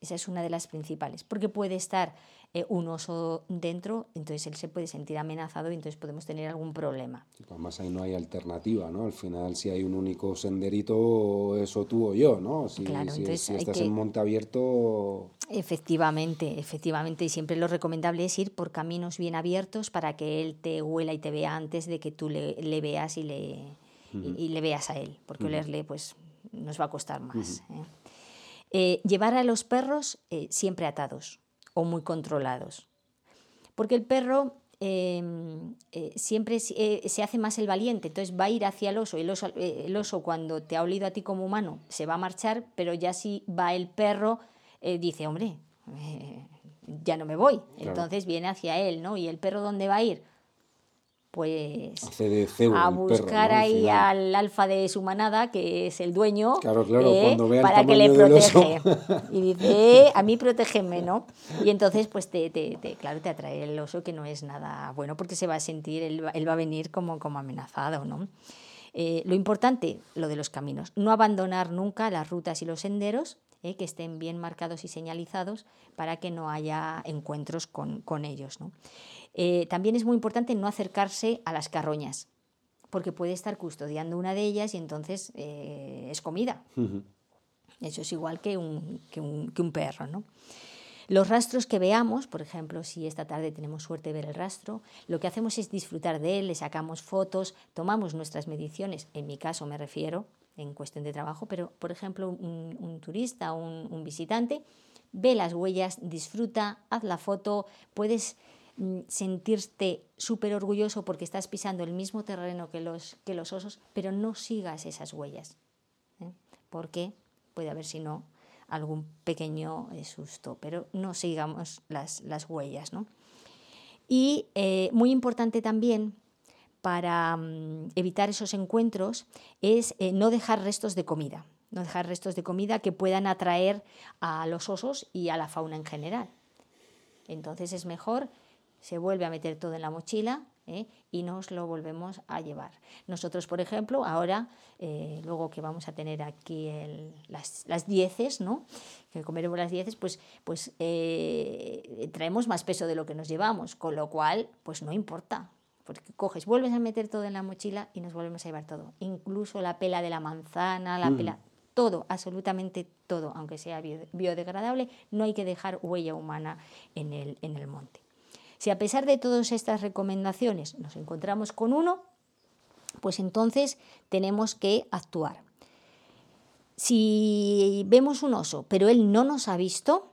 Esa es una de las principales, porque puede estar eh, un oso dentro, entonces él se puede sentir amenazado y entonces podemos tener algún problema. Además ahí no hay alternativa, ¿no? Al final si hay un único senderito, eso tú o yo, ¿no? Si, claro, si, si estás en monte abierto... Efectivamente, efectivamente, y siempre lo recomendable es ir por caminos bien abiertos para que él te huela y te vea antes de que tú le, le veas y le, y, le veas a él, porque olerle pues nos va a costar más. ¿eh? Eh, llevar a los perros siempre atados o muy controlados. Porque el perro em, eh, siempre eh, se hace más el valiente, entonces va a ir hacia el oso. El oso, eh, el oso cuando te ha olido a ti como humano se va a marchar, pero ya si va el perro, dice, hombre, ya no me voy. Entonces viene hacia él, ¿no? ¿Y el perro dónde va a ir? Pues a buscar ahí al alfa de su manada, que es el dueño, eh, para que le protege. Y dice, eh, a mí protégeme, ¿no? Y entonces, pues, te, te, claro, te atrae el oso, que no es nada bueno, porque se va a sentir, él, va a venir como, como amenazado, ¿no? Eh, lo importante, lo de los caminos, no abandonar nunca las rutas y los senderos, que estén bien marcados y señalizados para que no haya encuentros con, con ellos. ¿no? Eh, también es muy importante no acercarse a las carroñas, porque puede estar custodiando una de ellas y entonces eh, es comida. Eso es igual que un, que un, que un perro. ¿no? Los rastros que veamos, por ejemplo, si esta tarde tenemos suerte de ver el rastro, lo que hacemos es disfrutar de él, le sacamos fotos, tomamos nuestras mediciones, en mi caso me refiero, en cuestión de trabajo, pero por ejemplo un, un turista, un, un, visitante, ve las huellas, disfruta, haz la foto, puedes sentirte súper orgulloso porque estás pisando el mismo terreno que los, que los osos, pero no sigas esas huellas, ¿eh? porque puede haber, si no, algún pequeño eh, susto, pero no sigamos las, las huellas. ¿no? Y eh, muy importante también para mm, evitar esos encuentros es no dejar restos de comida, no dejar restos de comida que puedan atraer a los osos y a la fauna en general. Entonces es mejor se vuelve a meter todo en la mochila, ¿eh? y nos lo volvemos a llevar. Nosotros, por ejemplo, ahora, eh, luego que vamos a tener aquí las, las, dieces, ¿no? que comeremos las dieces, pues, pues eh, traemos más peso de lo que nos llevamos, con lo cual, pues no importa. Porque coges, vuelves a meter todo en la mochila y nos volvemos a llevar todo. Incluso la pela de la manzana, la mm. pela, todo, absolutamente todo, aunque sea biodegradable, no hay que dejar huella humana en el, en el monte. Si a pesar de todas estas recomendaciones nos encontramos con uno, pues entonces tenemos que actuar. Si vemos un oso, pero él no nos ha visto,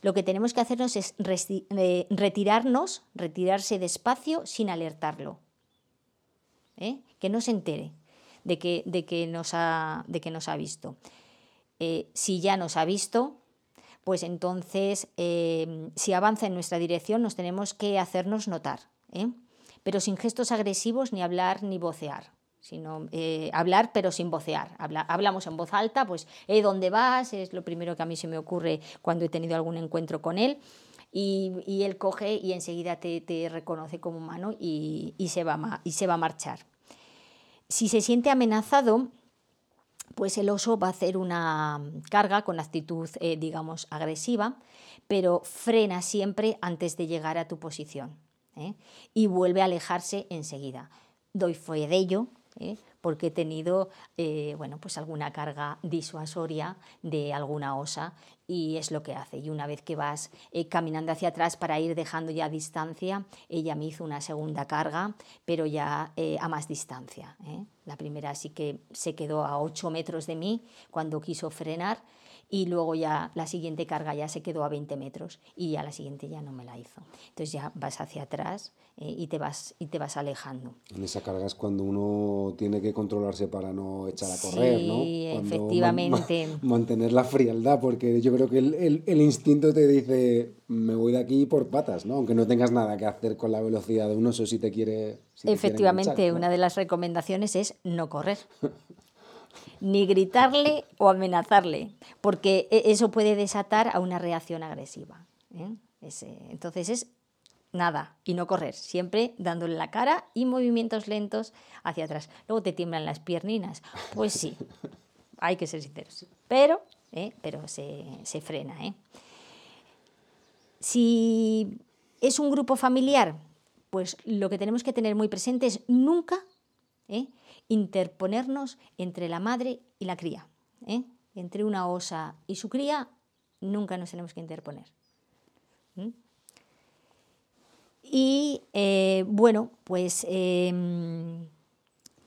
lo que tenemos que hacernos es eh, retirarnos, retirarse despacio sin alertarlo. ¿eh? Que no se entere de que, de que, nos, ha, de que nos ha visto. Eh, si ya nos ha visto, pues entonces eh, si avanza en nuestra dirección nos tenemos que hacernos notar, ¿eh? pero sin gestos agresivos ni hablar ni vocear sino eh, hablar pero sin vocear. hablamos en voz alta, pues, ¿dónde vas? Es lo primero que a mí se me ocurre cuando he tenido algún encuentro con él. Y, él coge y enseguida te, reconoce como humano y, se va, y se va a marchar. Si se siente amenazado, pues el oso va a hacer una carga con actitud, eh, digamos, agresiva, pero frena siempre antes de llegar a tu posición ¿eh? y vuelve a alejarse enseguida. Doy fe de ello, ¿eh? Porque he tenido eh, bueno, pues alguna carga disuasoria de alguna osa y es lo que hace. Y una vez que vas eh, caminando hacia atrás para ir dejando ya distancia, ella me hizo una segunda carga, pero ya a más distancia. La primera sí que se quedó a 8 metros de mí cuando quiso frenar y luego ya la siguiente carga ya se quedó a 20 metros y ya la siguiente ya no me la hizo. Entonces ya vas hacia atrás eh, y, te vas, y te vas alejando. En esa carga es cuando uno tiene que controlarse para no echar a correr, sí, ¿no? efectivamente. mantener la frialdad, porque yo creo que el, el, el, instinto te dice, me voy de aquí por patas, ¿no? Aunque no tengas nada que hacer con la velocidad de un oso si te quiere... efectivamente, una de las recomendaciones es no correr. ni gritarle o amenazarle, porque e, eso puede desatar a una reacción agresiva. ¿eh? entonces es nada y no correr, siempre dándole la cara y movimientos lentos hacia atrás. Luego te tiemblan las pierninas. Pues sí, hay que ser sinceros, pero, ¿eh? pero se, se frena. ¿eh? Si es un grupo familiar, pues lo que tenemos que tener muy presente es nunca. Interponernos entre la madre y la cría. ¿eh? Entre una osa y su cría nunca nos tenemos que interponer. Y eh, bueno, pues em,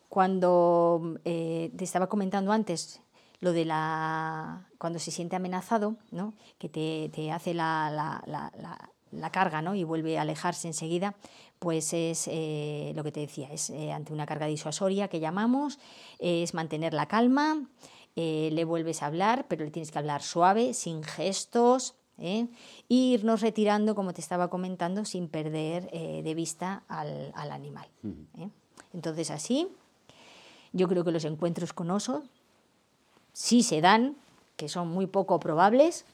cuando te estaba comentando antes lo de la cuando se siente amenazado, ¿no? que te, hace la, la, carga ¿no? y vuelve a alejarse enseguida, pues es eh, lo que te decía, es eh, ante una carga disuasoria que llamamos, es mantener la calma, eh, le vuelves a hablar, pero le tienes que hablar suave, sin gestos, e irnos retirando, como te estaba comentando, sin perder de vista al, al animal. Entonces así, yo creo que los encuentros con osos sí se dan, que son muy poco probables,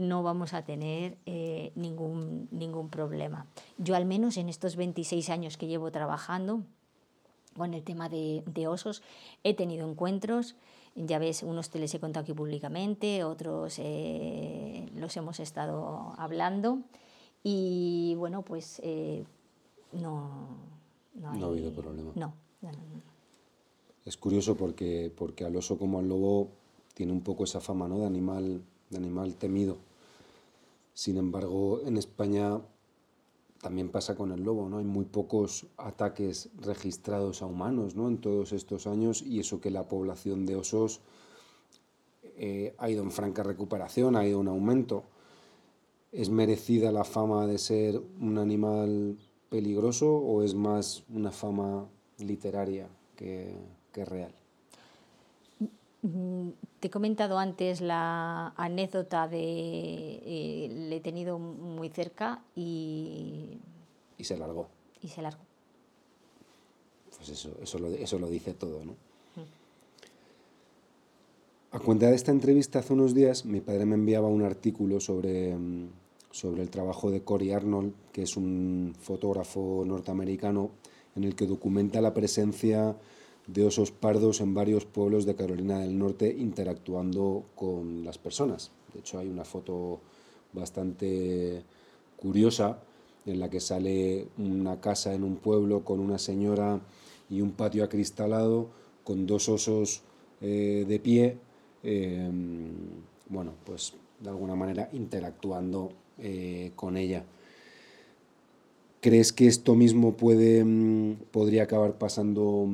no vamos a tener eh, ningún, ningún problema. Yo al menos en estos 26 años que llevo trabajando con el tema de, osos, he tenido encuentros, ya ves, unos te les he contado aquí públicamente, otros eh, los hemos estado hablando y bueno, pues eh, no, no, ha habido problema. No, Es curioso porque, porque al oso como al lobo tiene un poco esa fama ¿no? de, animal, de animal temido. Sin embargo, en España también pasa con el lobo, ¿no? Hay muy pocos ataques registrados a humanos, ¿no? En todos estos años y eso que la población de osos eh, ha ido en franca recuperación, ha ido en aumento. ¿Es merecida la fama de ser un animal peligroso o es más una fama literaria que real? Mm, te he comentado antes la anécdota de eh, le he tenido muy cerca y... Y se largó. Y se largó. Pues eso, eso, lo, eso lo dice todo, ¿no? A cuenta de esta entrevista hace unos días, mi padre me enviaba un artículo sobre, mm, sobre el trabajo de Cory Arnold, que es un fotógrafo norteamericano en el que documenta la presencia de osos pardos en varios pueblos de Carolina del Norte interactuando con las personas. De hecho, hay una foto bastante curiosa en la que sale una casa en un pueblo con una señora y un patio acristalado con dos osos eh, de pie, eh, bueno, pues de alguna manera interactuando eh, con ella. ¿Crees que esto mismo puede, mm, podría acabar pasando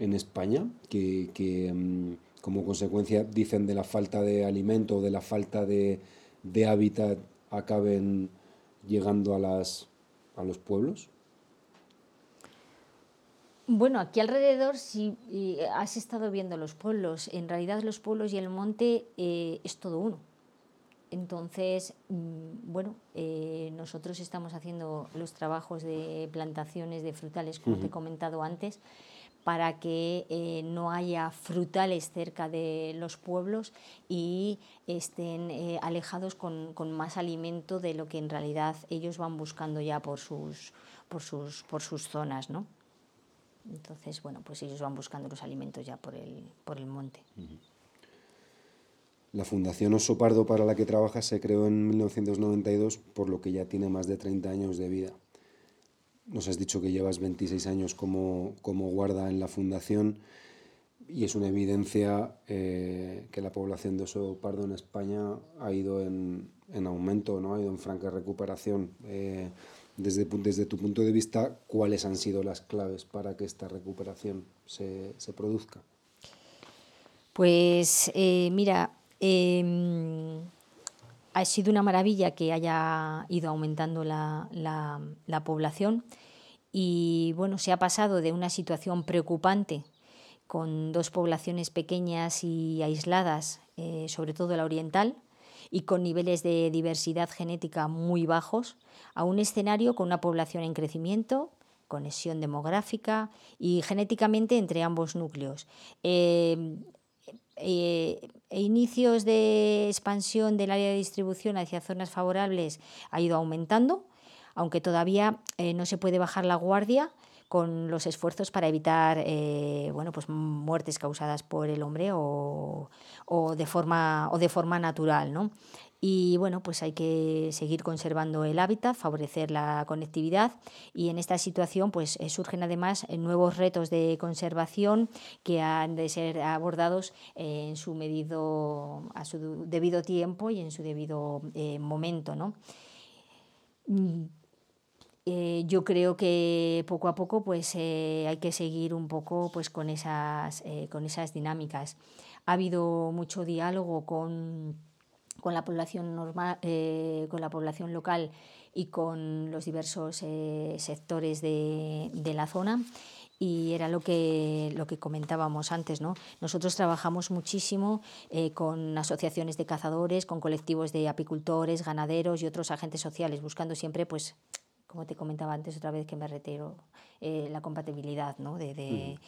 en España? Que, mm, como consecuencia, dicen, de la falta de alimento o de la falta de, de hábitat acaben llegando a, las, a los pueblos? Bueno, aquí alrededor, si has estado viendo los pueblos, en realidad los pueblos y el monte eh, es todo uno. Entonces, mm, bueno, eh, nosotros estamos haciendo los trabajos de plantaciones de frutales, como te he comentado antes, para que eh, no haya frutales cerca de los pueblos y estén alejados con, con, más alimento de lo que en realidad ellos van buscando ya por sus, por sus, por sus zonas, ¿no? Entonces, bueno, pues ellos van buscando los alimentos ya por el, por el monte. La Fundación Oso Pardo para la que trabajas se creó en 1992, por lo que ya tiene más de 30 años de vida. Nos has dicho que llevas 26 años como, como guarda en la fundación y es una evidencia eh, que la población de oso pardo en España ha ido en, en aumento, ¿no? ha ido en franca recuperación. Eh, desde, desde tu punto de vista, ¿cuáles han sido las claves para que esta recuperación se, se produzca? Pues eh, mira, em, ha sido una maravilla que haya ido aumentando la, la, la, población y bueno, se ha pasado de una situación preocupante con dos poblaciones pequeñas y aisladas, eh, sobre todo la oriental, y con niveles de diversidad genética muy bajos, a un escenario con una población en crecimiento, conexión demográfica y genéticamente entre ambos núcleos. Eh, eh, inicios de expansión del área de distribución hacia zonas favorables ha ido aumentando, aunque todavía eh, no se puede bajar la guardia con los esfuerzos para evitar bueno, pues muertes causadas por el hombre o, o, de, forma, o de forma natural. ¿no? Y bueno, pues hay que seguir conservando el hábitat, favorecer la conectividad y en esta situación pues eh, surgen además eh, nuevos retos de conservación que han de ser abordados en su medido, a su debido tiempo y en su debido eh, momento. ¿no? Mm, yo creo que poco a poco pues, hay que seguir un poco pues, con, esas, con esas dinámicas. Ha habido mucho diálogo con con la población normal, eh, con la población local y con los diversos eh, sectores de, de, la zona. Y era lo que, lo que comentábamos antes. ¿no? Nosotros trabajamos muchísimo eh, con asociaciones de cazadores, con colectivos de apicultores, ganaderos y otros agentes sociales, buscando siempre, pues, como te comentaba antes otra vez que me retiro, la compatibilidad ¿no? de, de,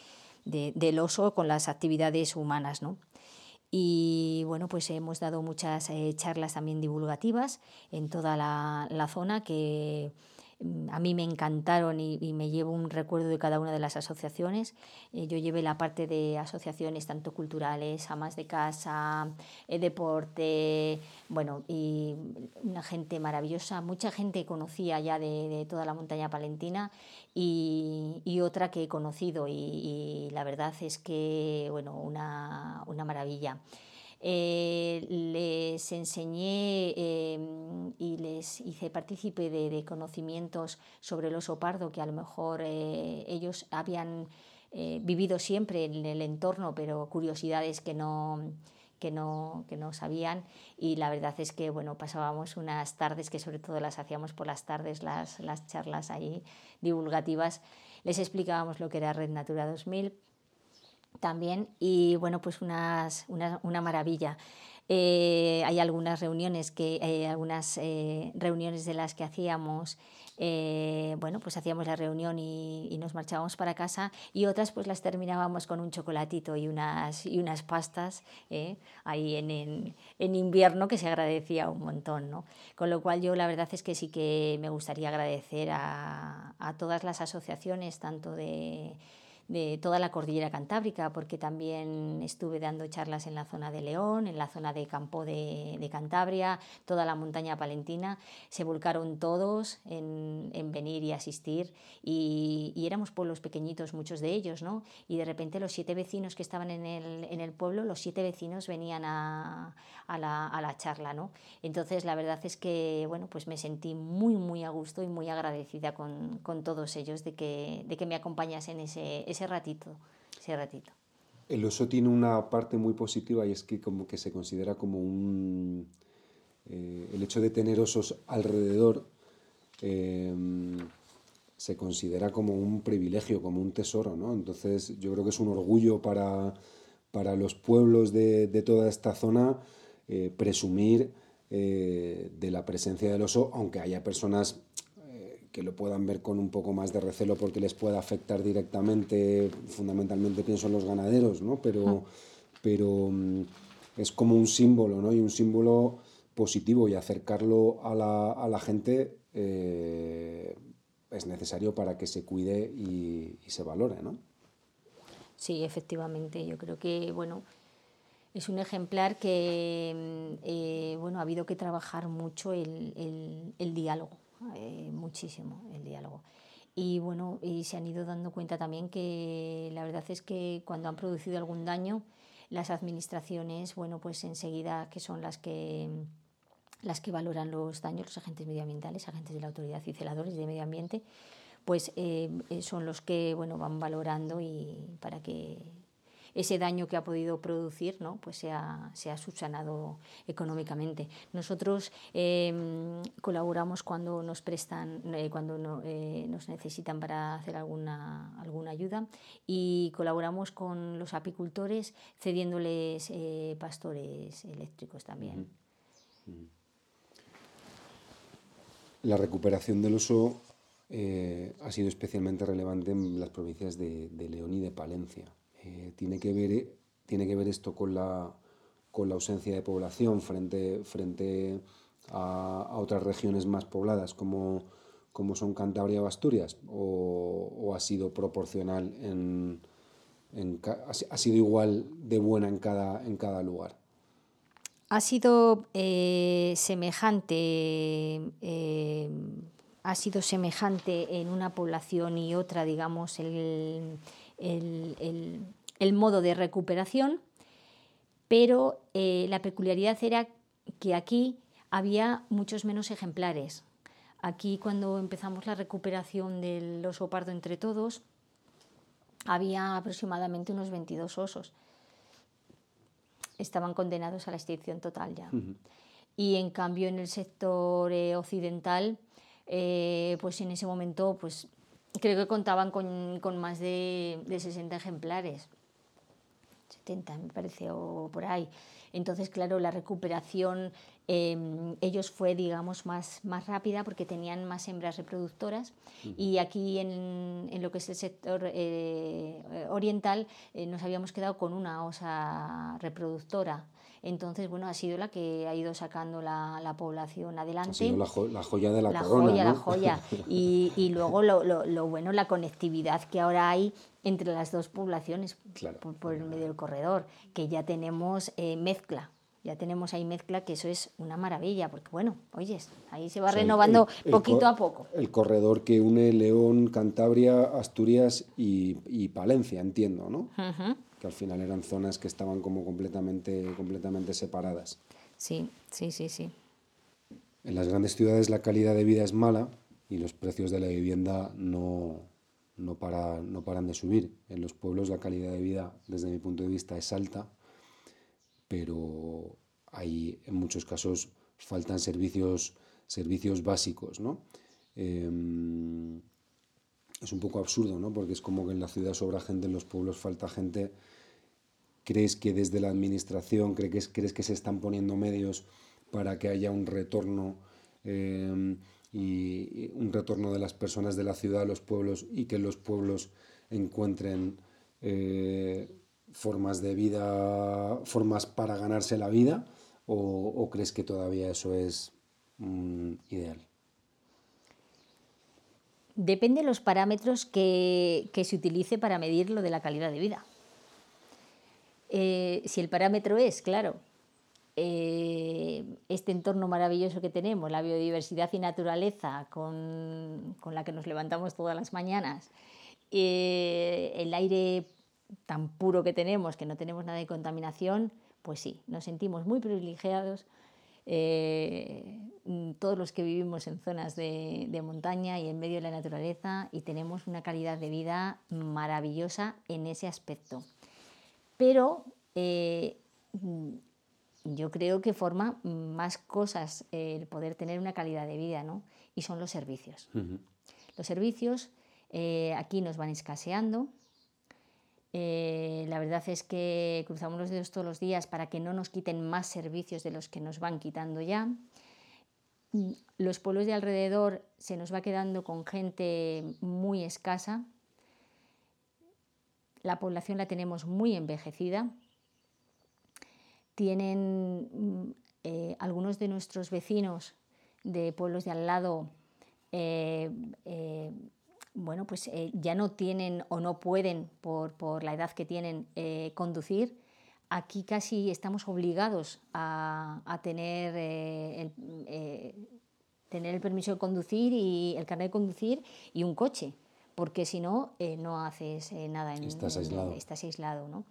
de, del oso con las actividades humanas. ¿no? Y bueno, pues hemos dado muchas eh, charlas también divulgativas en toda la, la zona que a mí me encantaron y, me llevo un recuerdo de cada una de las asociaciones. Eh, yo llevé la parte de asociaciones tanto culturales, amas de casa, eh, deporte, bueno, y una gente maravillosa. Mucha gente conocía ya de, toda la montaña palentina y, otra que he conocido y, la verdad es que, bueno, una, una maravilla. Eh, les enseñé em, y les hice partícipe de, conocimientos sobre el oso pardo que a lo mejor eh, ellos habían eh, vivido siempre en el entorno, pero curiosidades que no, que no, que no sabían. Y la verdad es que bueno, pasábamos unas tardes que sobre todo las hacíamos por las tardes, las, las charlas ahí divulgativas, les explicábamos lo que era Red Natura 2000 también y bueno, pues unas, una, una maravilla. Eh, hay algunas reuniones que eh, algunas reuniones de las que hacíamos eh, bueno, pues hacíamos la reunión y, nos marchábamos para casa y otras pues las terminábamos con un chocolatito y unas, y unas pastas eh, ahí en, en, invierno que se agradecía un montón, ¿no? Con lo cual yo la verdad es que sí que me gustaría agradecer a, a todas las asociaciones, tanto de de toda la cordillera cantábrica, porque también estuve dando charlas en la zona de León, en la zona de Campo de, Cantabria, toda la montaña palentina. Se volcaron todos en, venir y asistir y, éramos pueblos pequeñitos, muchos de ellos, ¿no? Y de repente los siete vecinos que estaban en el, en el pueblo, los siete vecinos venían a, a, la, a la charla, ¿no? Entonces la verdad es que, bueno, pues me sentí muy, muy a gusto y muy agradecida con, con todos ellos de que, de que me acompañasen ese ese ratito, ese ratito. El oso tiene una parte muy positiva y es que como que se considera como un... Eh, el hecho de tener osos alrededor eh, se considera como un privilegio, como un tesoro, ¿no? Entonces yo creo que es un orgullo para, para los pueblos de, de toda esta zona eh, presumir de la presencia del oso, aunque haya personas que lo puedan ver con un poco más de recelo porque les pueda afectar directamente, fundamentalmente pienso en los ganaderos, ¿no? Pero, pero mm, es como un símbolo, ¿no? Y un símbolo positivo y acercarlo a la, a la gente eh, es necesario para que se cuide y, se valore, ¿no? Sí, efectivamente. Yo creo que, bueno, es un ejemplar que, mm, eh, bueno, ha habido que trabajar mucho el, el, el diálogo eh, muchísimo el diálogo. Y bueno, y se han ido dando cuenta también que la verdad es que cuando han producido algún daño, las administraciones, bueno, pues enseguida que son las que las que valoran los daños, los agentes medioambientales, agentes de la autoridad y celadores de medio ambiente, pues eh, son los que bueno van valorando y para que ese daño que ha podido producir ¿no? pues se ha, subsanado económicamente. Nosotros em, colaboramos cuando nos prestan, eh, cuando eh, nos necesitan para hacer alguna, alguna ayuda y colaboramos con los apicultores cediéndoles eh, pastores eléctricos también. La recuperación del oso ha sido especialmente relevante en las provincias de León y de Palencia. Eh, tiene, que ver, tiene que ver esto con la, con la ausencia de población frente, frente a, otras regiones más pobladas como, como son Cantabria o Asturias? ¿O, ha sido proporcional en, ha sido igual de buena en cada, en cada lugar? Ha sido eh, semejante. Eh, ha sido semejante en una población y otra, digamos, el, el, modo de recuperación, pero eh, la peculiaridad era que aquí había muchos menos ejemplares. Aquí cuando empezamos la recuperación del oso pardo entre todos, había aproximadamente unos 22 osos. Estaban condenados a la extinción total ya. Y en cambio en el sector eh, occidental, eh, pues en ese momento pues creo que contaban con, con más de, de, 60 ejemplares. 70 me parece, o por ahí. Entonces, claro, la recuperación em, ellos fue, digamos, más, más rápida porque tenían más hembras reproductoras y aquí en, en, lo que es el sector eh, oriental eh, nos habíamos quedado con una osa reproductora. Entonces, bueno, ha sido la que ha ido sacando la, la población adelante. Ha sido la, joya de la, la corona. Joya, La joya, y, y luego lo, lo, lo, bueno, la conectividad que ahora hay entre las dos poblaciones por, el medio del corredor, que ya tenemos eh, mezcla. Ya tenemos ahí mezcla, que eso es una maravilla, porque bueno, oyes, ahí se va renovando poquito a poco. El corredor que une León, Cantabria, Asturias y, y Palencia, entiendo, ¿no? Que al final eran zonas que estaban como completamente, completamente separadas. Sí, sí, sí, sí. En las grandes ciudades la calidad de vida es mala y los precios de la vivienda no, no, para, no paran de subir. En los pueblos la calidad de vida, desde mi punto de vista, es alta, pero hay en muchos casos faltan servicios, servicios básicos, ¿no? Em, es un poco absurdo, ¿no? Porque es como que en la ciudad sobra gente, en los pueblos falta gente ¿Crees que desde la administración, crees, crees que se están poniendo medios para que haya un retorno eh, y un retorno de las personas de la ciudad a los pueblos y que los pueblos encuentren eh, formas de vida, formas para ganarse la vida? ¿O, crees que todavía eso es mm, ideal? Depende de los parámetros que, se utilice para medir lo de la calidad de vida. Eh, si el parámetro es, claro, eh, este entorno maravilloso que tenemos, la biodiversidad y naturaleza con, la que nos levantamos todas las mañanas, eh, el aire tan puro que tenemos, que no tenemos nada de contaminación, pues sí, nos sentimos muy privilegiados todos los que vivimos en zonas de, montaña y en medio de la naturaleza y tenemos una calidad de vida maravillosa en ese aspecto. Pero eh, yo creo que forma más cosas el poder tener una calidad de vida, ¿no? Y son los servicios. Los servicios eh, aquí nos van escaseando. Eh, la verdad es que cruzamos los dedos todos los días para que no nos quiten más servicios de los que nos van quitando ya los pueblos de alrededor se nos va quedando con gente muy escasa. La población la tenemos muy envejecida. Tienen mm, eh, algunos de nuestros vecinos de pueblos de al lado, eh, eh, bueno, pues ya no tienen o no pueden, por, por la edad que tienen, conducir aquí casi estamos obligados a, tener, el, tener el permiso de conducir y el carnet de conducir y un coche, porque si no, eh, no haces nada. En, estás aislado. estás aislado, ¿no?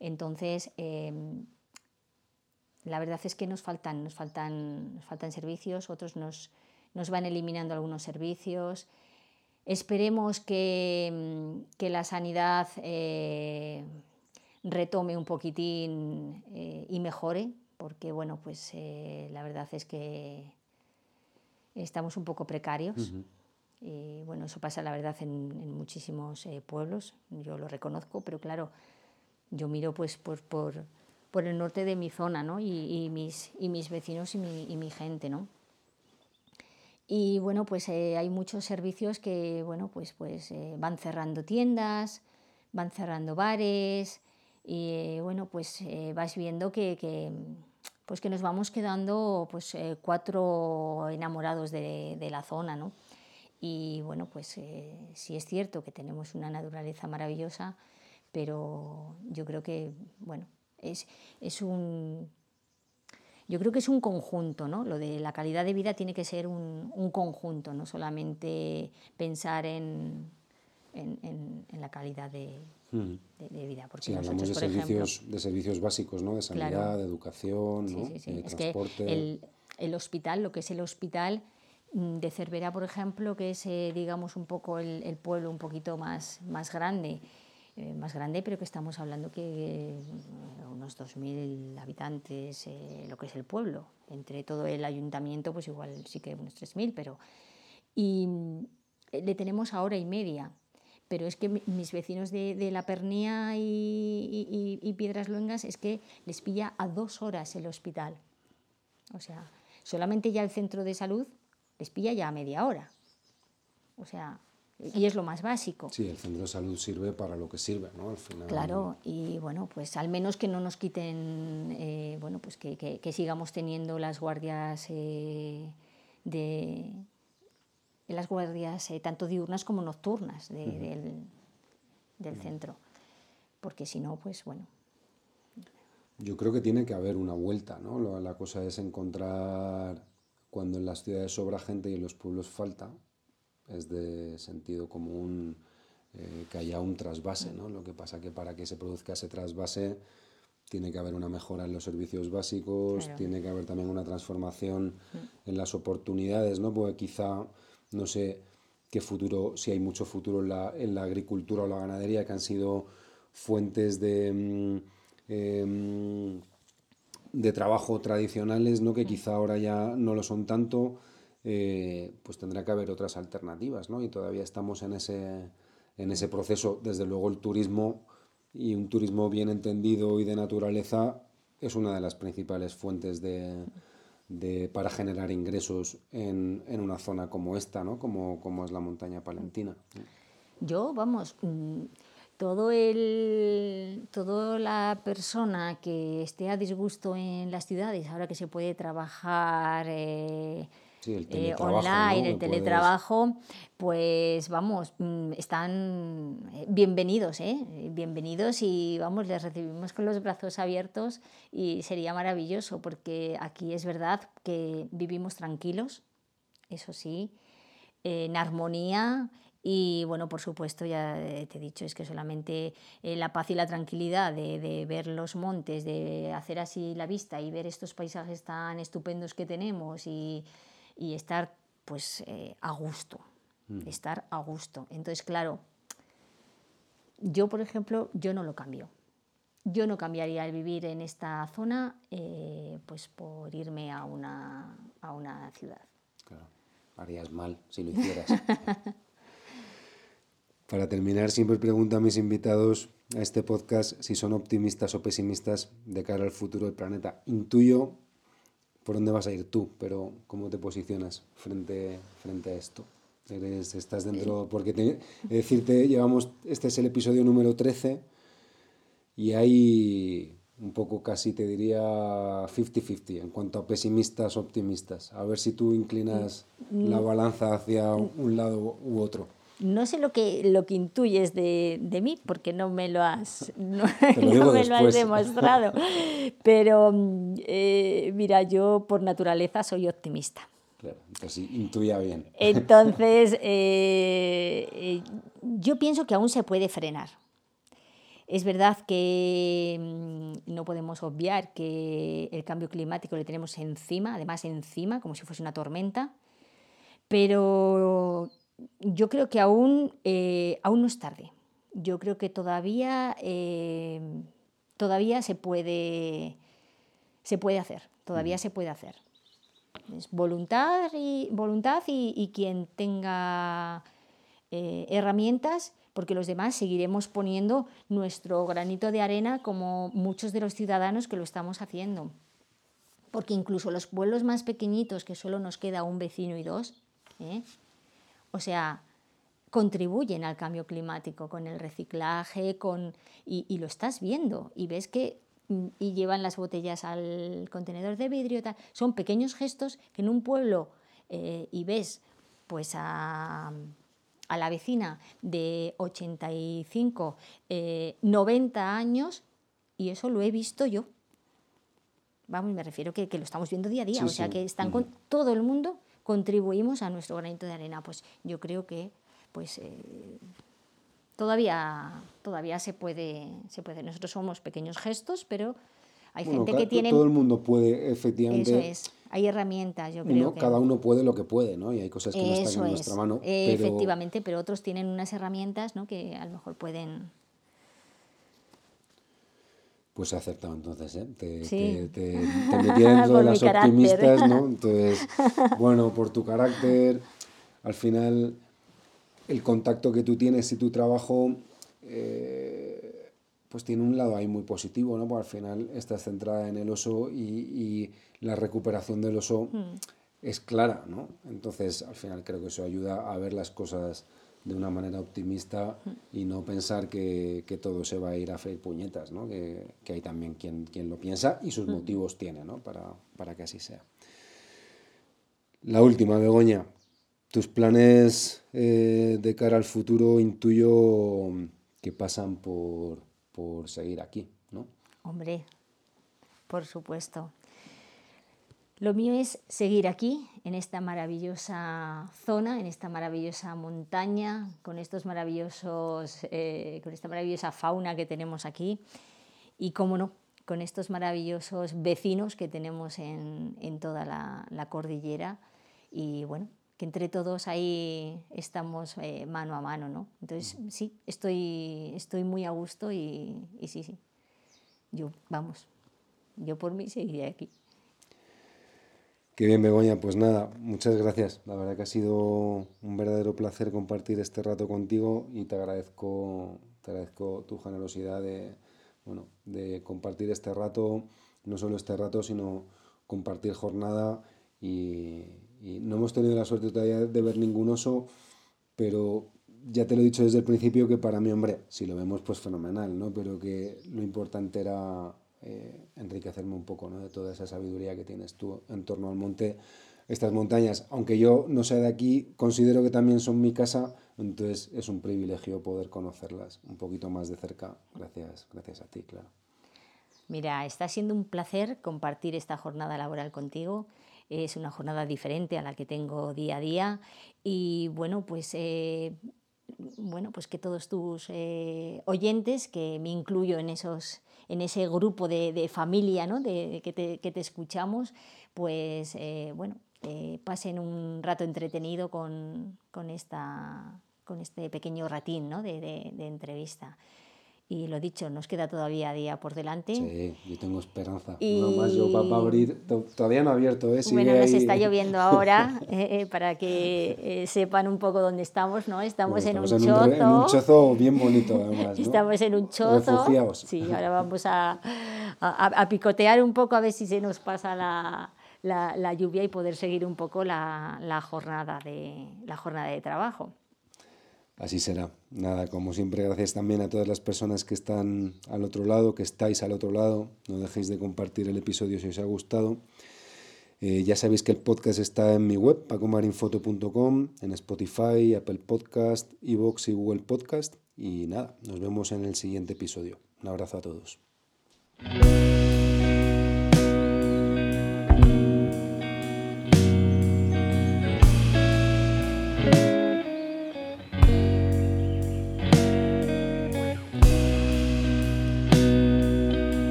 Entonces, em, la verdad es que nos faltan, nos faltan, nos faltan servicios, otros nos, nos van eliminando algunos servicios. Esperemos que, em, que la sanidad retome un poquitín eh, y mejore, porque bueno, pues eh, la verdad es que estamos un poco precarios. Y bueno, eso pasa la verdad en, muchísimos eh, pueblos, yo lo reconozco, pero claro, yo miro pues por, por, por el norte de mi zona, ¿no? Y, mis, y mis vecinos y mi, y mi gente, ¿no? Y bueno, pues hay muchos servicios que, bueno, pues, pues van cerrando tiendas, van cerrando bares, y bueno, pues eh, vas viendo que, pues que nos vamos quedando pues, eh, cuatro enamorados de, la zona, ¿no? Y bueno, pues eh, sí es cierto que tenemos una naturaleza maravillosa, pero yo creo que, bueno, es, es un... Yo creo que es un conjunto, ¿no? Lo de la calidad de vida tiene que ser un, un conjunto, no solamente pensar en, en, en la calidad de, de, vida. Porque sí, hablamos de, servicios, de servicios básicos, ¿no? de sanidad, de educación, ¿no? de transporte. el, hospital, lo que es el hospital de Cervera, por ejemplo, que es, eh, digamos, un poco el, pueblo un poquito más, más grande, eh, más grande, pero que estamos hablando que eh, unos 2.000 habitantes, lo que es el pueblo. Entre todo el ayuntamiento, pues igual sí que unos 3.000, pero... Y mm, le tenemos a hora y media pero es que mis vecinos de, La Pernía y, Piedras Luengas es que les pilla a dos horas el hospital. O sea, solamente ya el centro de salud les pilla ya a media hora. O sea, y es lo más básico. Sí, el centro de salud sirve para lo que sirve, ¿no? Al final... Claro, y bueno, pues al menos que no nos quiten, eh, bueno, pues que, sigamos teniendo las guardias eh, de las guardias eh, tanto diurnas como nocturnas del, centro. Porque si no, pues bueno. Yo creo que tiene que haber una vuelta, ¿no? La cosa es encontrar cuando en las ciudades sobra gente y en los pueblos falta, es de sentido común eh, que haya un trasvase, ¿no? Lo que pasa que para que se produzca ese trasvase tiene que haber una mejora en los servicios básicos, tiene que haber también una transformación en las oportunidades, ¿no? Porque quizá no sé qué futuro, si hay mucho futuro en la, en la agricultura o la ganadería, que han sido fuentes de, mm, em, de trabajo tradicionales, ¿no? que quizá ahora ya no lo son tanto, eh, pues tendrá que haber otras alternativas, ¿no? Y todavía estamos en ese, en ese proceso. Desde luego el turismo y un turismo bien entendido y de naturaleza es una de las principales fuentes de, para generar ingresos en, una zona como esta, ¿no? como, como es la montaña palentina. Yo, vamos, mm, todo el, toda la persona que esté a disgusto en las ciudades, ahora que se puede trabajar eh, eh, online, el teletrabajo, pues vamos, mm, están eh, bienvenidos, ¿eh? bienvenidos y vamos, les recibimos con los brazos abiertos y sería maravilloso porque aquí es verdad que vivimos tranquilos, eso sí, en armonía y bueno, por supuesto, ya te he dicho, es que solamente eh, la paz y la tranquilidad de, ver los montes, de hacer así la vista y ver estos paisajes tan estupendos que tenemos y, estar pues eh, a gusto, mm. estar a gusto. Entonces, claro, yo, por ejemplo, yo no lo cambio. Yo no cambiaría el vivir en esta zona eh, pues por irme a una, a una ciudad. Claro, harías mal si lo hicieras. Para terminar, siempre pregunto a mis invitados a este podcast si son optimistas o pesimistas de cara al futuro del planeta. Intuyo por dónde vas a ir tú, pero ¿cómo te posicionas frente, frente a esto? Eres, estás dentro, porque te, decirte, llevamos, este es el episodio número 13 y hay un poco casi te diría 50-50 en cuanto a pesimistas, optimistas. A ver si tú inclinas mm, la balanza hacia un lado u otro. No sé lo que, lo que intuyes de, de mí, porque no me lo has, no, me lo has demostrado. Pero eh, mira, yo por naturaleza soy optimista. Claro, entonces intuya bien. Entonces, eh, eh, yo pienso que aún se puede frenar. Es verdad que mm, no podemos obviar que el cambio climático le tenemos encima, además encima, como si fuese una tormenta, pero yo creo que aún, eh, aún no es tarde. Yo creo que todavía, eh, todavía se, puede, se puede hacer, todavía se puede hacer. Es voluntad y, voluntad y, quien tenga eh, herramientas, porque los demás seguiremos poniendo nuestro granito de arena como muchos de los ciudadanos que lo estamos haciendo. Porque incluso los pueblos más pequeñitos, que solo nos queda un vecino y dos, o sea, contribuyen al cambio climático con el reciclaje, con, y, lo estás viendo y ves que mm, y llevan las botellas al contenedor de vidrio. Tal. Son pequeños gestos que en un pueblo eh, y ves pues a, la vecina de 85, 90 eh, años y eso lo he visto yo. Vamos, me refiero que, que lo estamos viendo día a día, o sea que están con todo el mundo contribuimos a nuestro granito de arena. Pues yo creo que pues, eh, todavía, todavía se, puede, se puede. Nosotros somos pequeños gestos, pero hay gente que tiene... Todo el mundo puede, efectivamente... Eso es. Hay herramientas, yo creo. Cada uno puede lo que puede, ¿no? Y hay cosas que no están en nuestra mano. Efectivamente, pero otros tienen unas herramientas ¿no? que a lo mejor pueden pues he acertado entonces, ¿eh? Te, te, te, metí dentro de las optimistas, ¿no? Entonces, bueno, por tu carácter, al final, el contacto que tú tienes y tu trabajo, eh, pues tiene un lado ahí muy positivo, ¿no? Porque al final estás centrada en el oso y, y la recuperación del oso mm. es clara, ¿no? Entonces, al final creo que eso ayuda a ver las cosas de una manera optimista y no pensar que, que, todo se va a ir a freír puñetas, ¿no? que, que, hay también quien, quien, lo piensa y sus motivos tiene ¿no? para, para, que así sea. La última, Begoña, tus planes eh, de cara al futuro intuyo que pasan por, por seguir aquí, ¿no? Hombre, por supuesto. Lo mío es seguir aquí, en esta maravillosa zona, en esta maravillosa montaña, con estos maravillosos, eh, con esta maravillosa fauna que tenemos aquí y, cómo no, con estos maravillosos vecinos que tenemos en, toda la, cordillera y bueno, que entre todos ahí estamos eh, mano a mano, ¿no? Entonces sí, estoy, estoy muy a gusto y, y sí, sí, yo, vamos, yo por mí seguiré aquí. Qué bien, Begoña. Pues nada, muchas gracias. La verdad que ha sido un verdadero placer compartir este rato contigo y te agradezco, Te agradezco tu generosidad de, bueno, de compartir este rato, no solo este rato, sino compartir jornada y, no hemos tenido la suerte todavía de ver ningún oso, pero ya te lo he dicho desde el principio que para mí, hombre, si lo vemos, pues fenomenal, ¿no? Pero que lo importante era eh, enriquecerme un poco, ¿no? De toda esa sabiduría que tienes tú en torno al monte, estas montañas. Aunque yo no sea de aquí, considero que también son mi casa, entonces es un privilegio poder conocerlas un poquito más de cerca. Gracias, gracias a ti, claro. Mira, está siendo un placer compartir esta jornada laboral contigo. Es una jornada diferente a la que tengo día a día y bueno, pues eh, bueno, pues que todos tus eh, oyentes, que me incluyo en, esos, en ese grupo de, familia ¿no? de, que, te, escuchamos, pues eh, bueno, pasen un rato entretenido con, esta, con este pequeño ratín ¿no? de entrevista. Y lo dicho, nos queda todavía día por delante. Sí, yo tengo esperanza. No más, yo va, a abrir, todavía no ha abierto, ¿eh? bueno, nos está lloviendo ahora, eh, eh, para que eh, sepan un poco dónde estamos, ¿no? Estamos, en un chozo. en un chozo bien bonito, además. ¿no? Estamos en un chozo. Refugiados. Sí, ahora vamos a, a, a, picotear un poco a ver si se nos pasa la, la, la lluvia y poder seguir un poco la, la, jornada, de, la jornada de trabajo. Así será. Nada, como siempre, gracias también a todas las personas que están al otro lado, que estáis al otro lado. No dejéis de compartir el episodio si os ha gustado. Eh, ya sabéis que el podcast está en mi web, pacomarinfoto.com, en Spotify, Apple Podcast, Evox y Google Podcast. Y nada, nos vemos en el siguiente episodio. Un abrazo a todos.